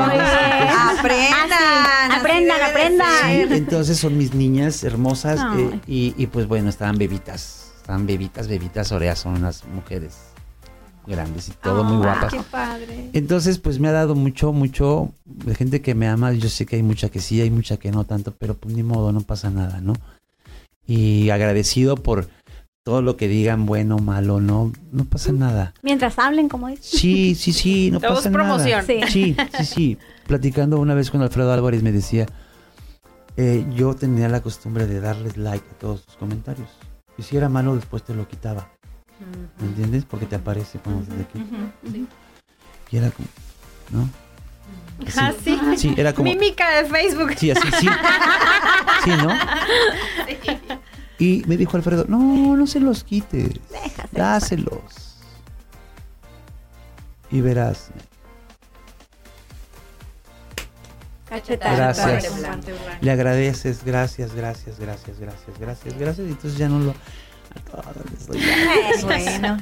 ¿Me entiendes? Entonces, Aprendan. Aprendan, aprendan. entonces son mis niñas hermosas eh, y, y, pues bueno, estaban bebitas, estaban bebitas, bebitas, Orea son unas mujeres grandes y todo muy Ay, guapas. Qué padre. Entonces, pues me ha dado mucho, mucho de gente que me ama. Yo sé que hay mucha que sí, hay mucha que no tanto, pero pues ni modo, no pasa nada, ¿no? Y agradecido por todo lo que digan, bueno, malo, no, no pasa nada. Mientras hablen, como dices. Sí, sí, sí, no Todo pasa es promoción. nada. Sí. Sí, sí, sí. Platicando una vez con Alfredo Álvarez me decía, eh, yo tenía la costumbre de darles like a todos tus comentarios. Y si era malo, después te lo quitaba. ¿Me entiendes? Porque te aparece cuando estás aquí. Y era como, ¿no? Así. Ah, sí. Sí, era como. Mímica de Facebook. Sí, así, sí. Sí, ¿no? Y me dijo Alfredo, no, no se los quites. Dáselos. Y verás. Cachetada. Gracias. Le agradeces, gracias, gracias, gracias, gracias, gracias, gracias. Y entonces ya no lo. Bueno.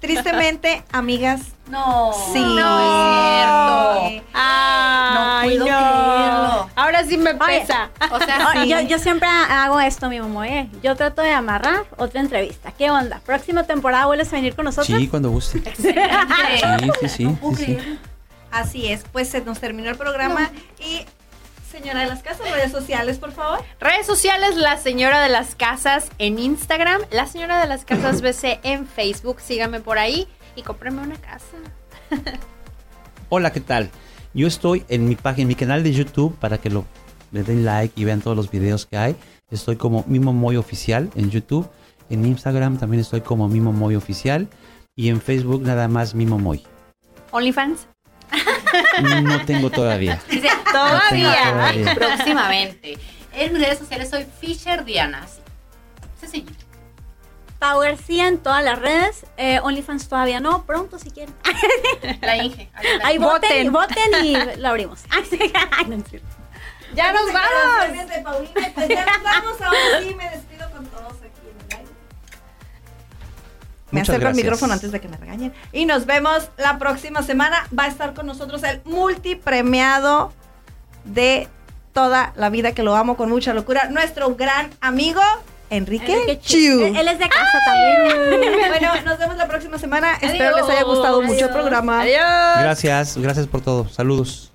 Tristemente, amigas, No. Sí. No es cierto. Ay, No puedo creerlo. Ahora sí me Oye. pesa. O sea, yo, yo siempre hago esto, mi mamá. ¿eh? Yo trato de amarrar otra entrevista. ¿Qué onda? ¿Próxima temporada vuelves a venir con nosotros? Sí, cuando guste. excelente. Sí, sí, sí. No sí, así es. Pues se nos terminó el programa. Y, señora de las casas, redes sociales, por favor. Redes sociales, La Señora de las Casas en Instagram, La Señora de las Casas BC en Facebook. Síganme por ahí y cómprenme una casa. Hola, ¿qué tal? Yo estoy en mi página, en mi canal de YouTube para que lo le den like y vean todos los videos que hay. Estoy como Mimo Moy Oficial en YouTube. En Instagram también estoy como Mimo Moy Oficial. Y en Facebook nada más Mimo Moy. OnlyFans. No tengo todavía. Dice, Todavía. todavía. Próximamente. En mis redes sociales soy Fisher Diana. Sencillo. Power sí en todas las redes. Eh, OnlyFans todavía no. Pronto si quieren. La Inge. Ahí voten, Voten. voten y lo abrimos. Cierto. ¡Ya nos vamos! Gracias de Paulina. Pues ya nos vamos. Ahora sí me despido con todos Me Muchas acerco al gracias. micrófono antes de que me regañen. Y nos vemos la próxima semana. Va a estar con nosotros el multipremiado de toda la vida que lo amo con mucha locura. Nuestro gran amigo Enrique, Enrique. Chiu. Él, él es de casa también. Bueno, nos vemos la próxima semana. Espero les haya gustado mucho el programa. Adiós. Gracias, gracias por todo. Saludos.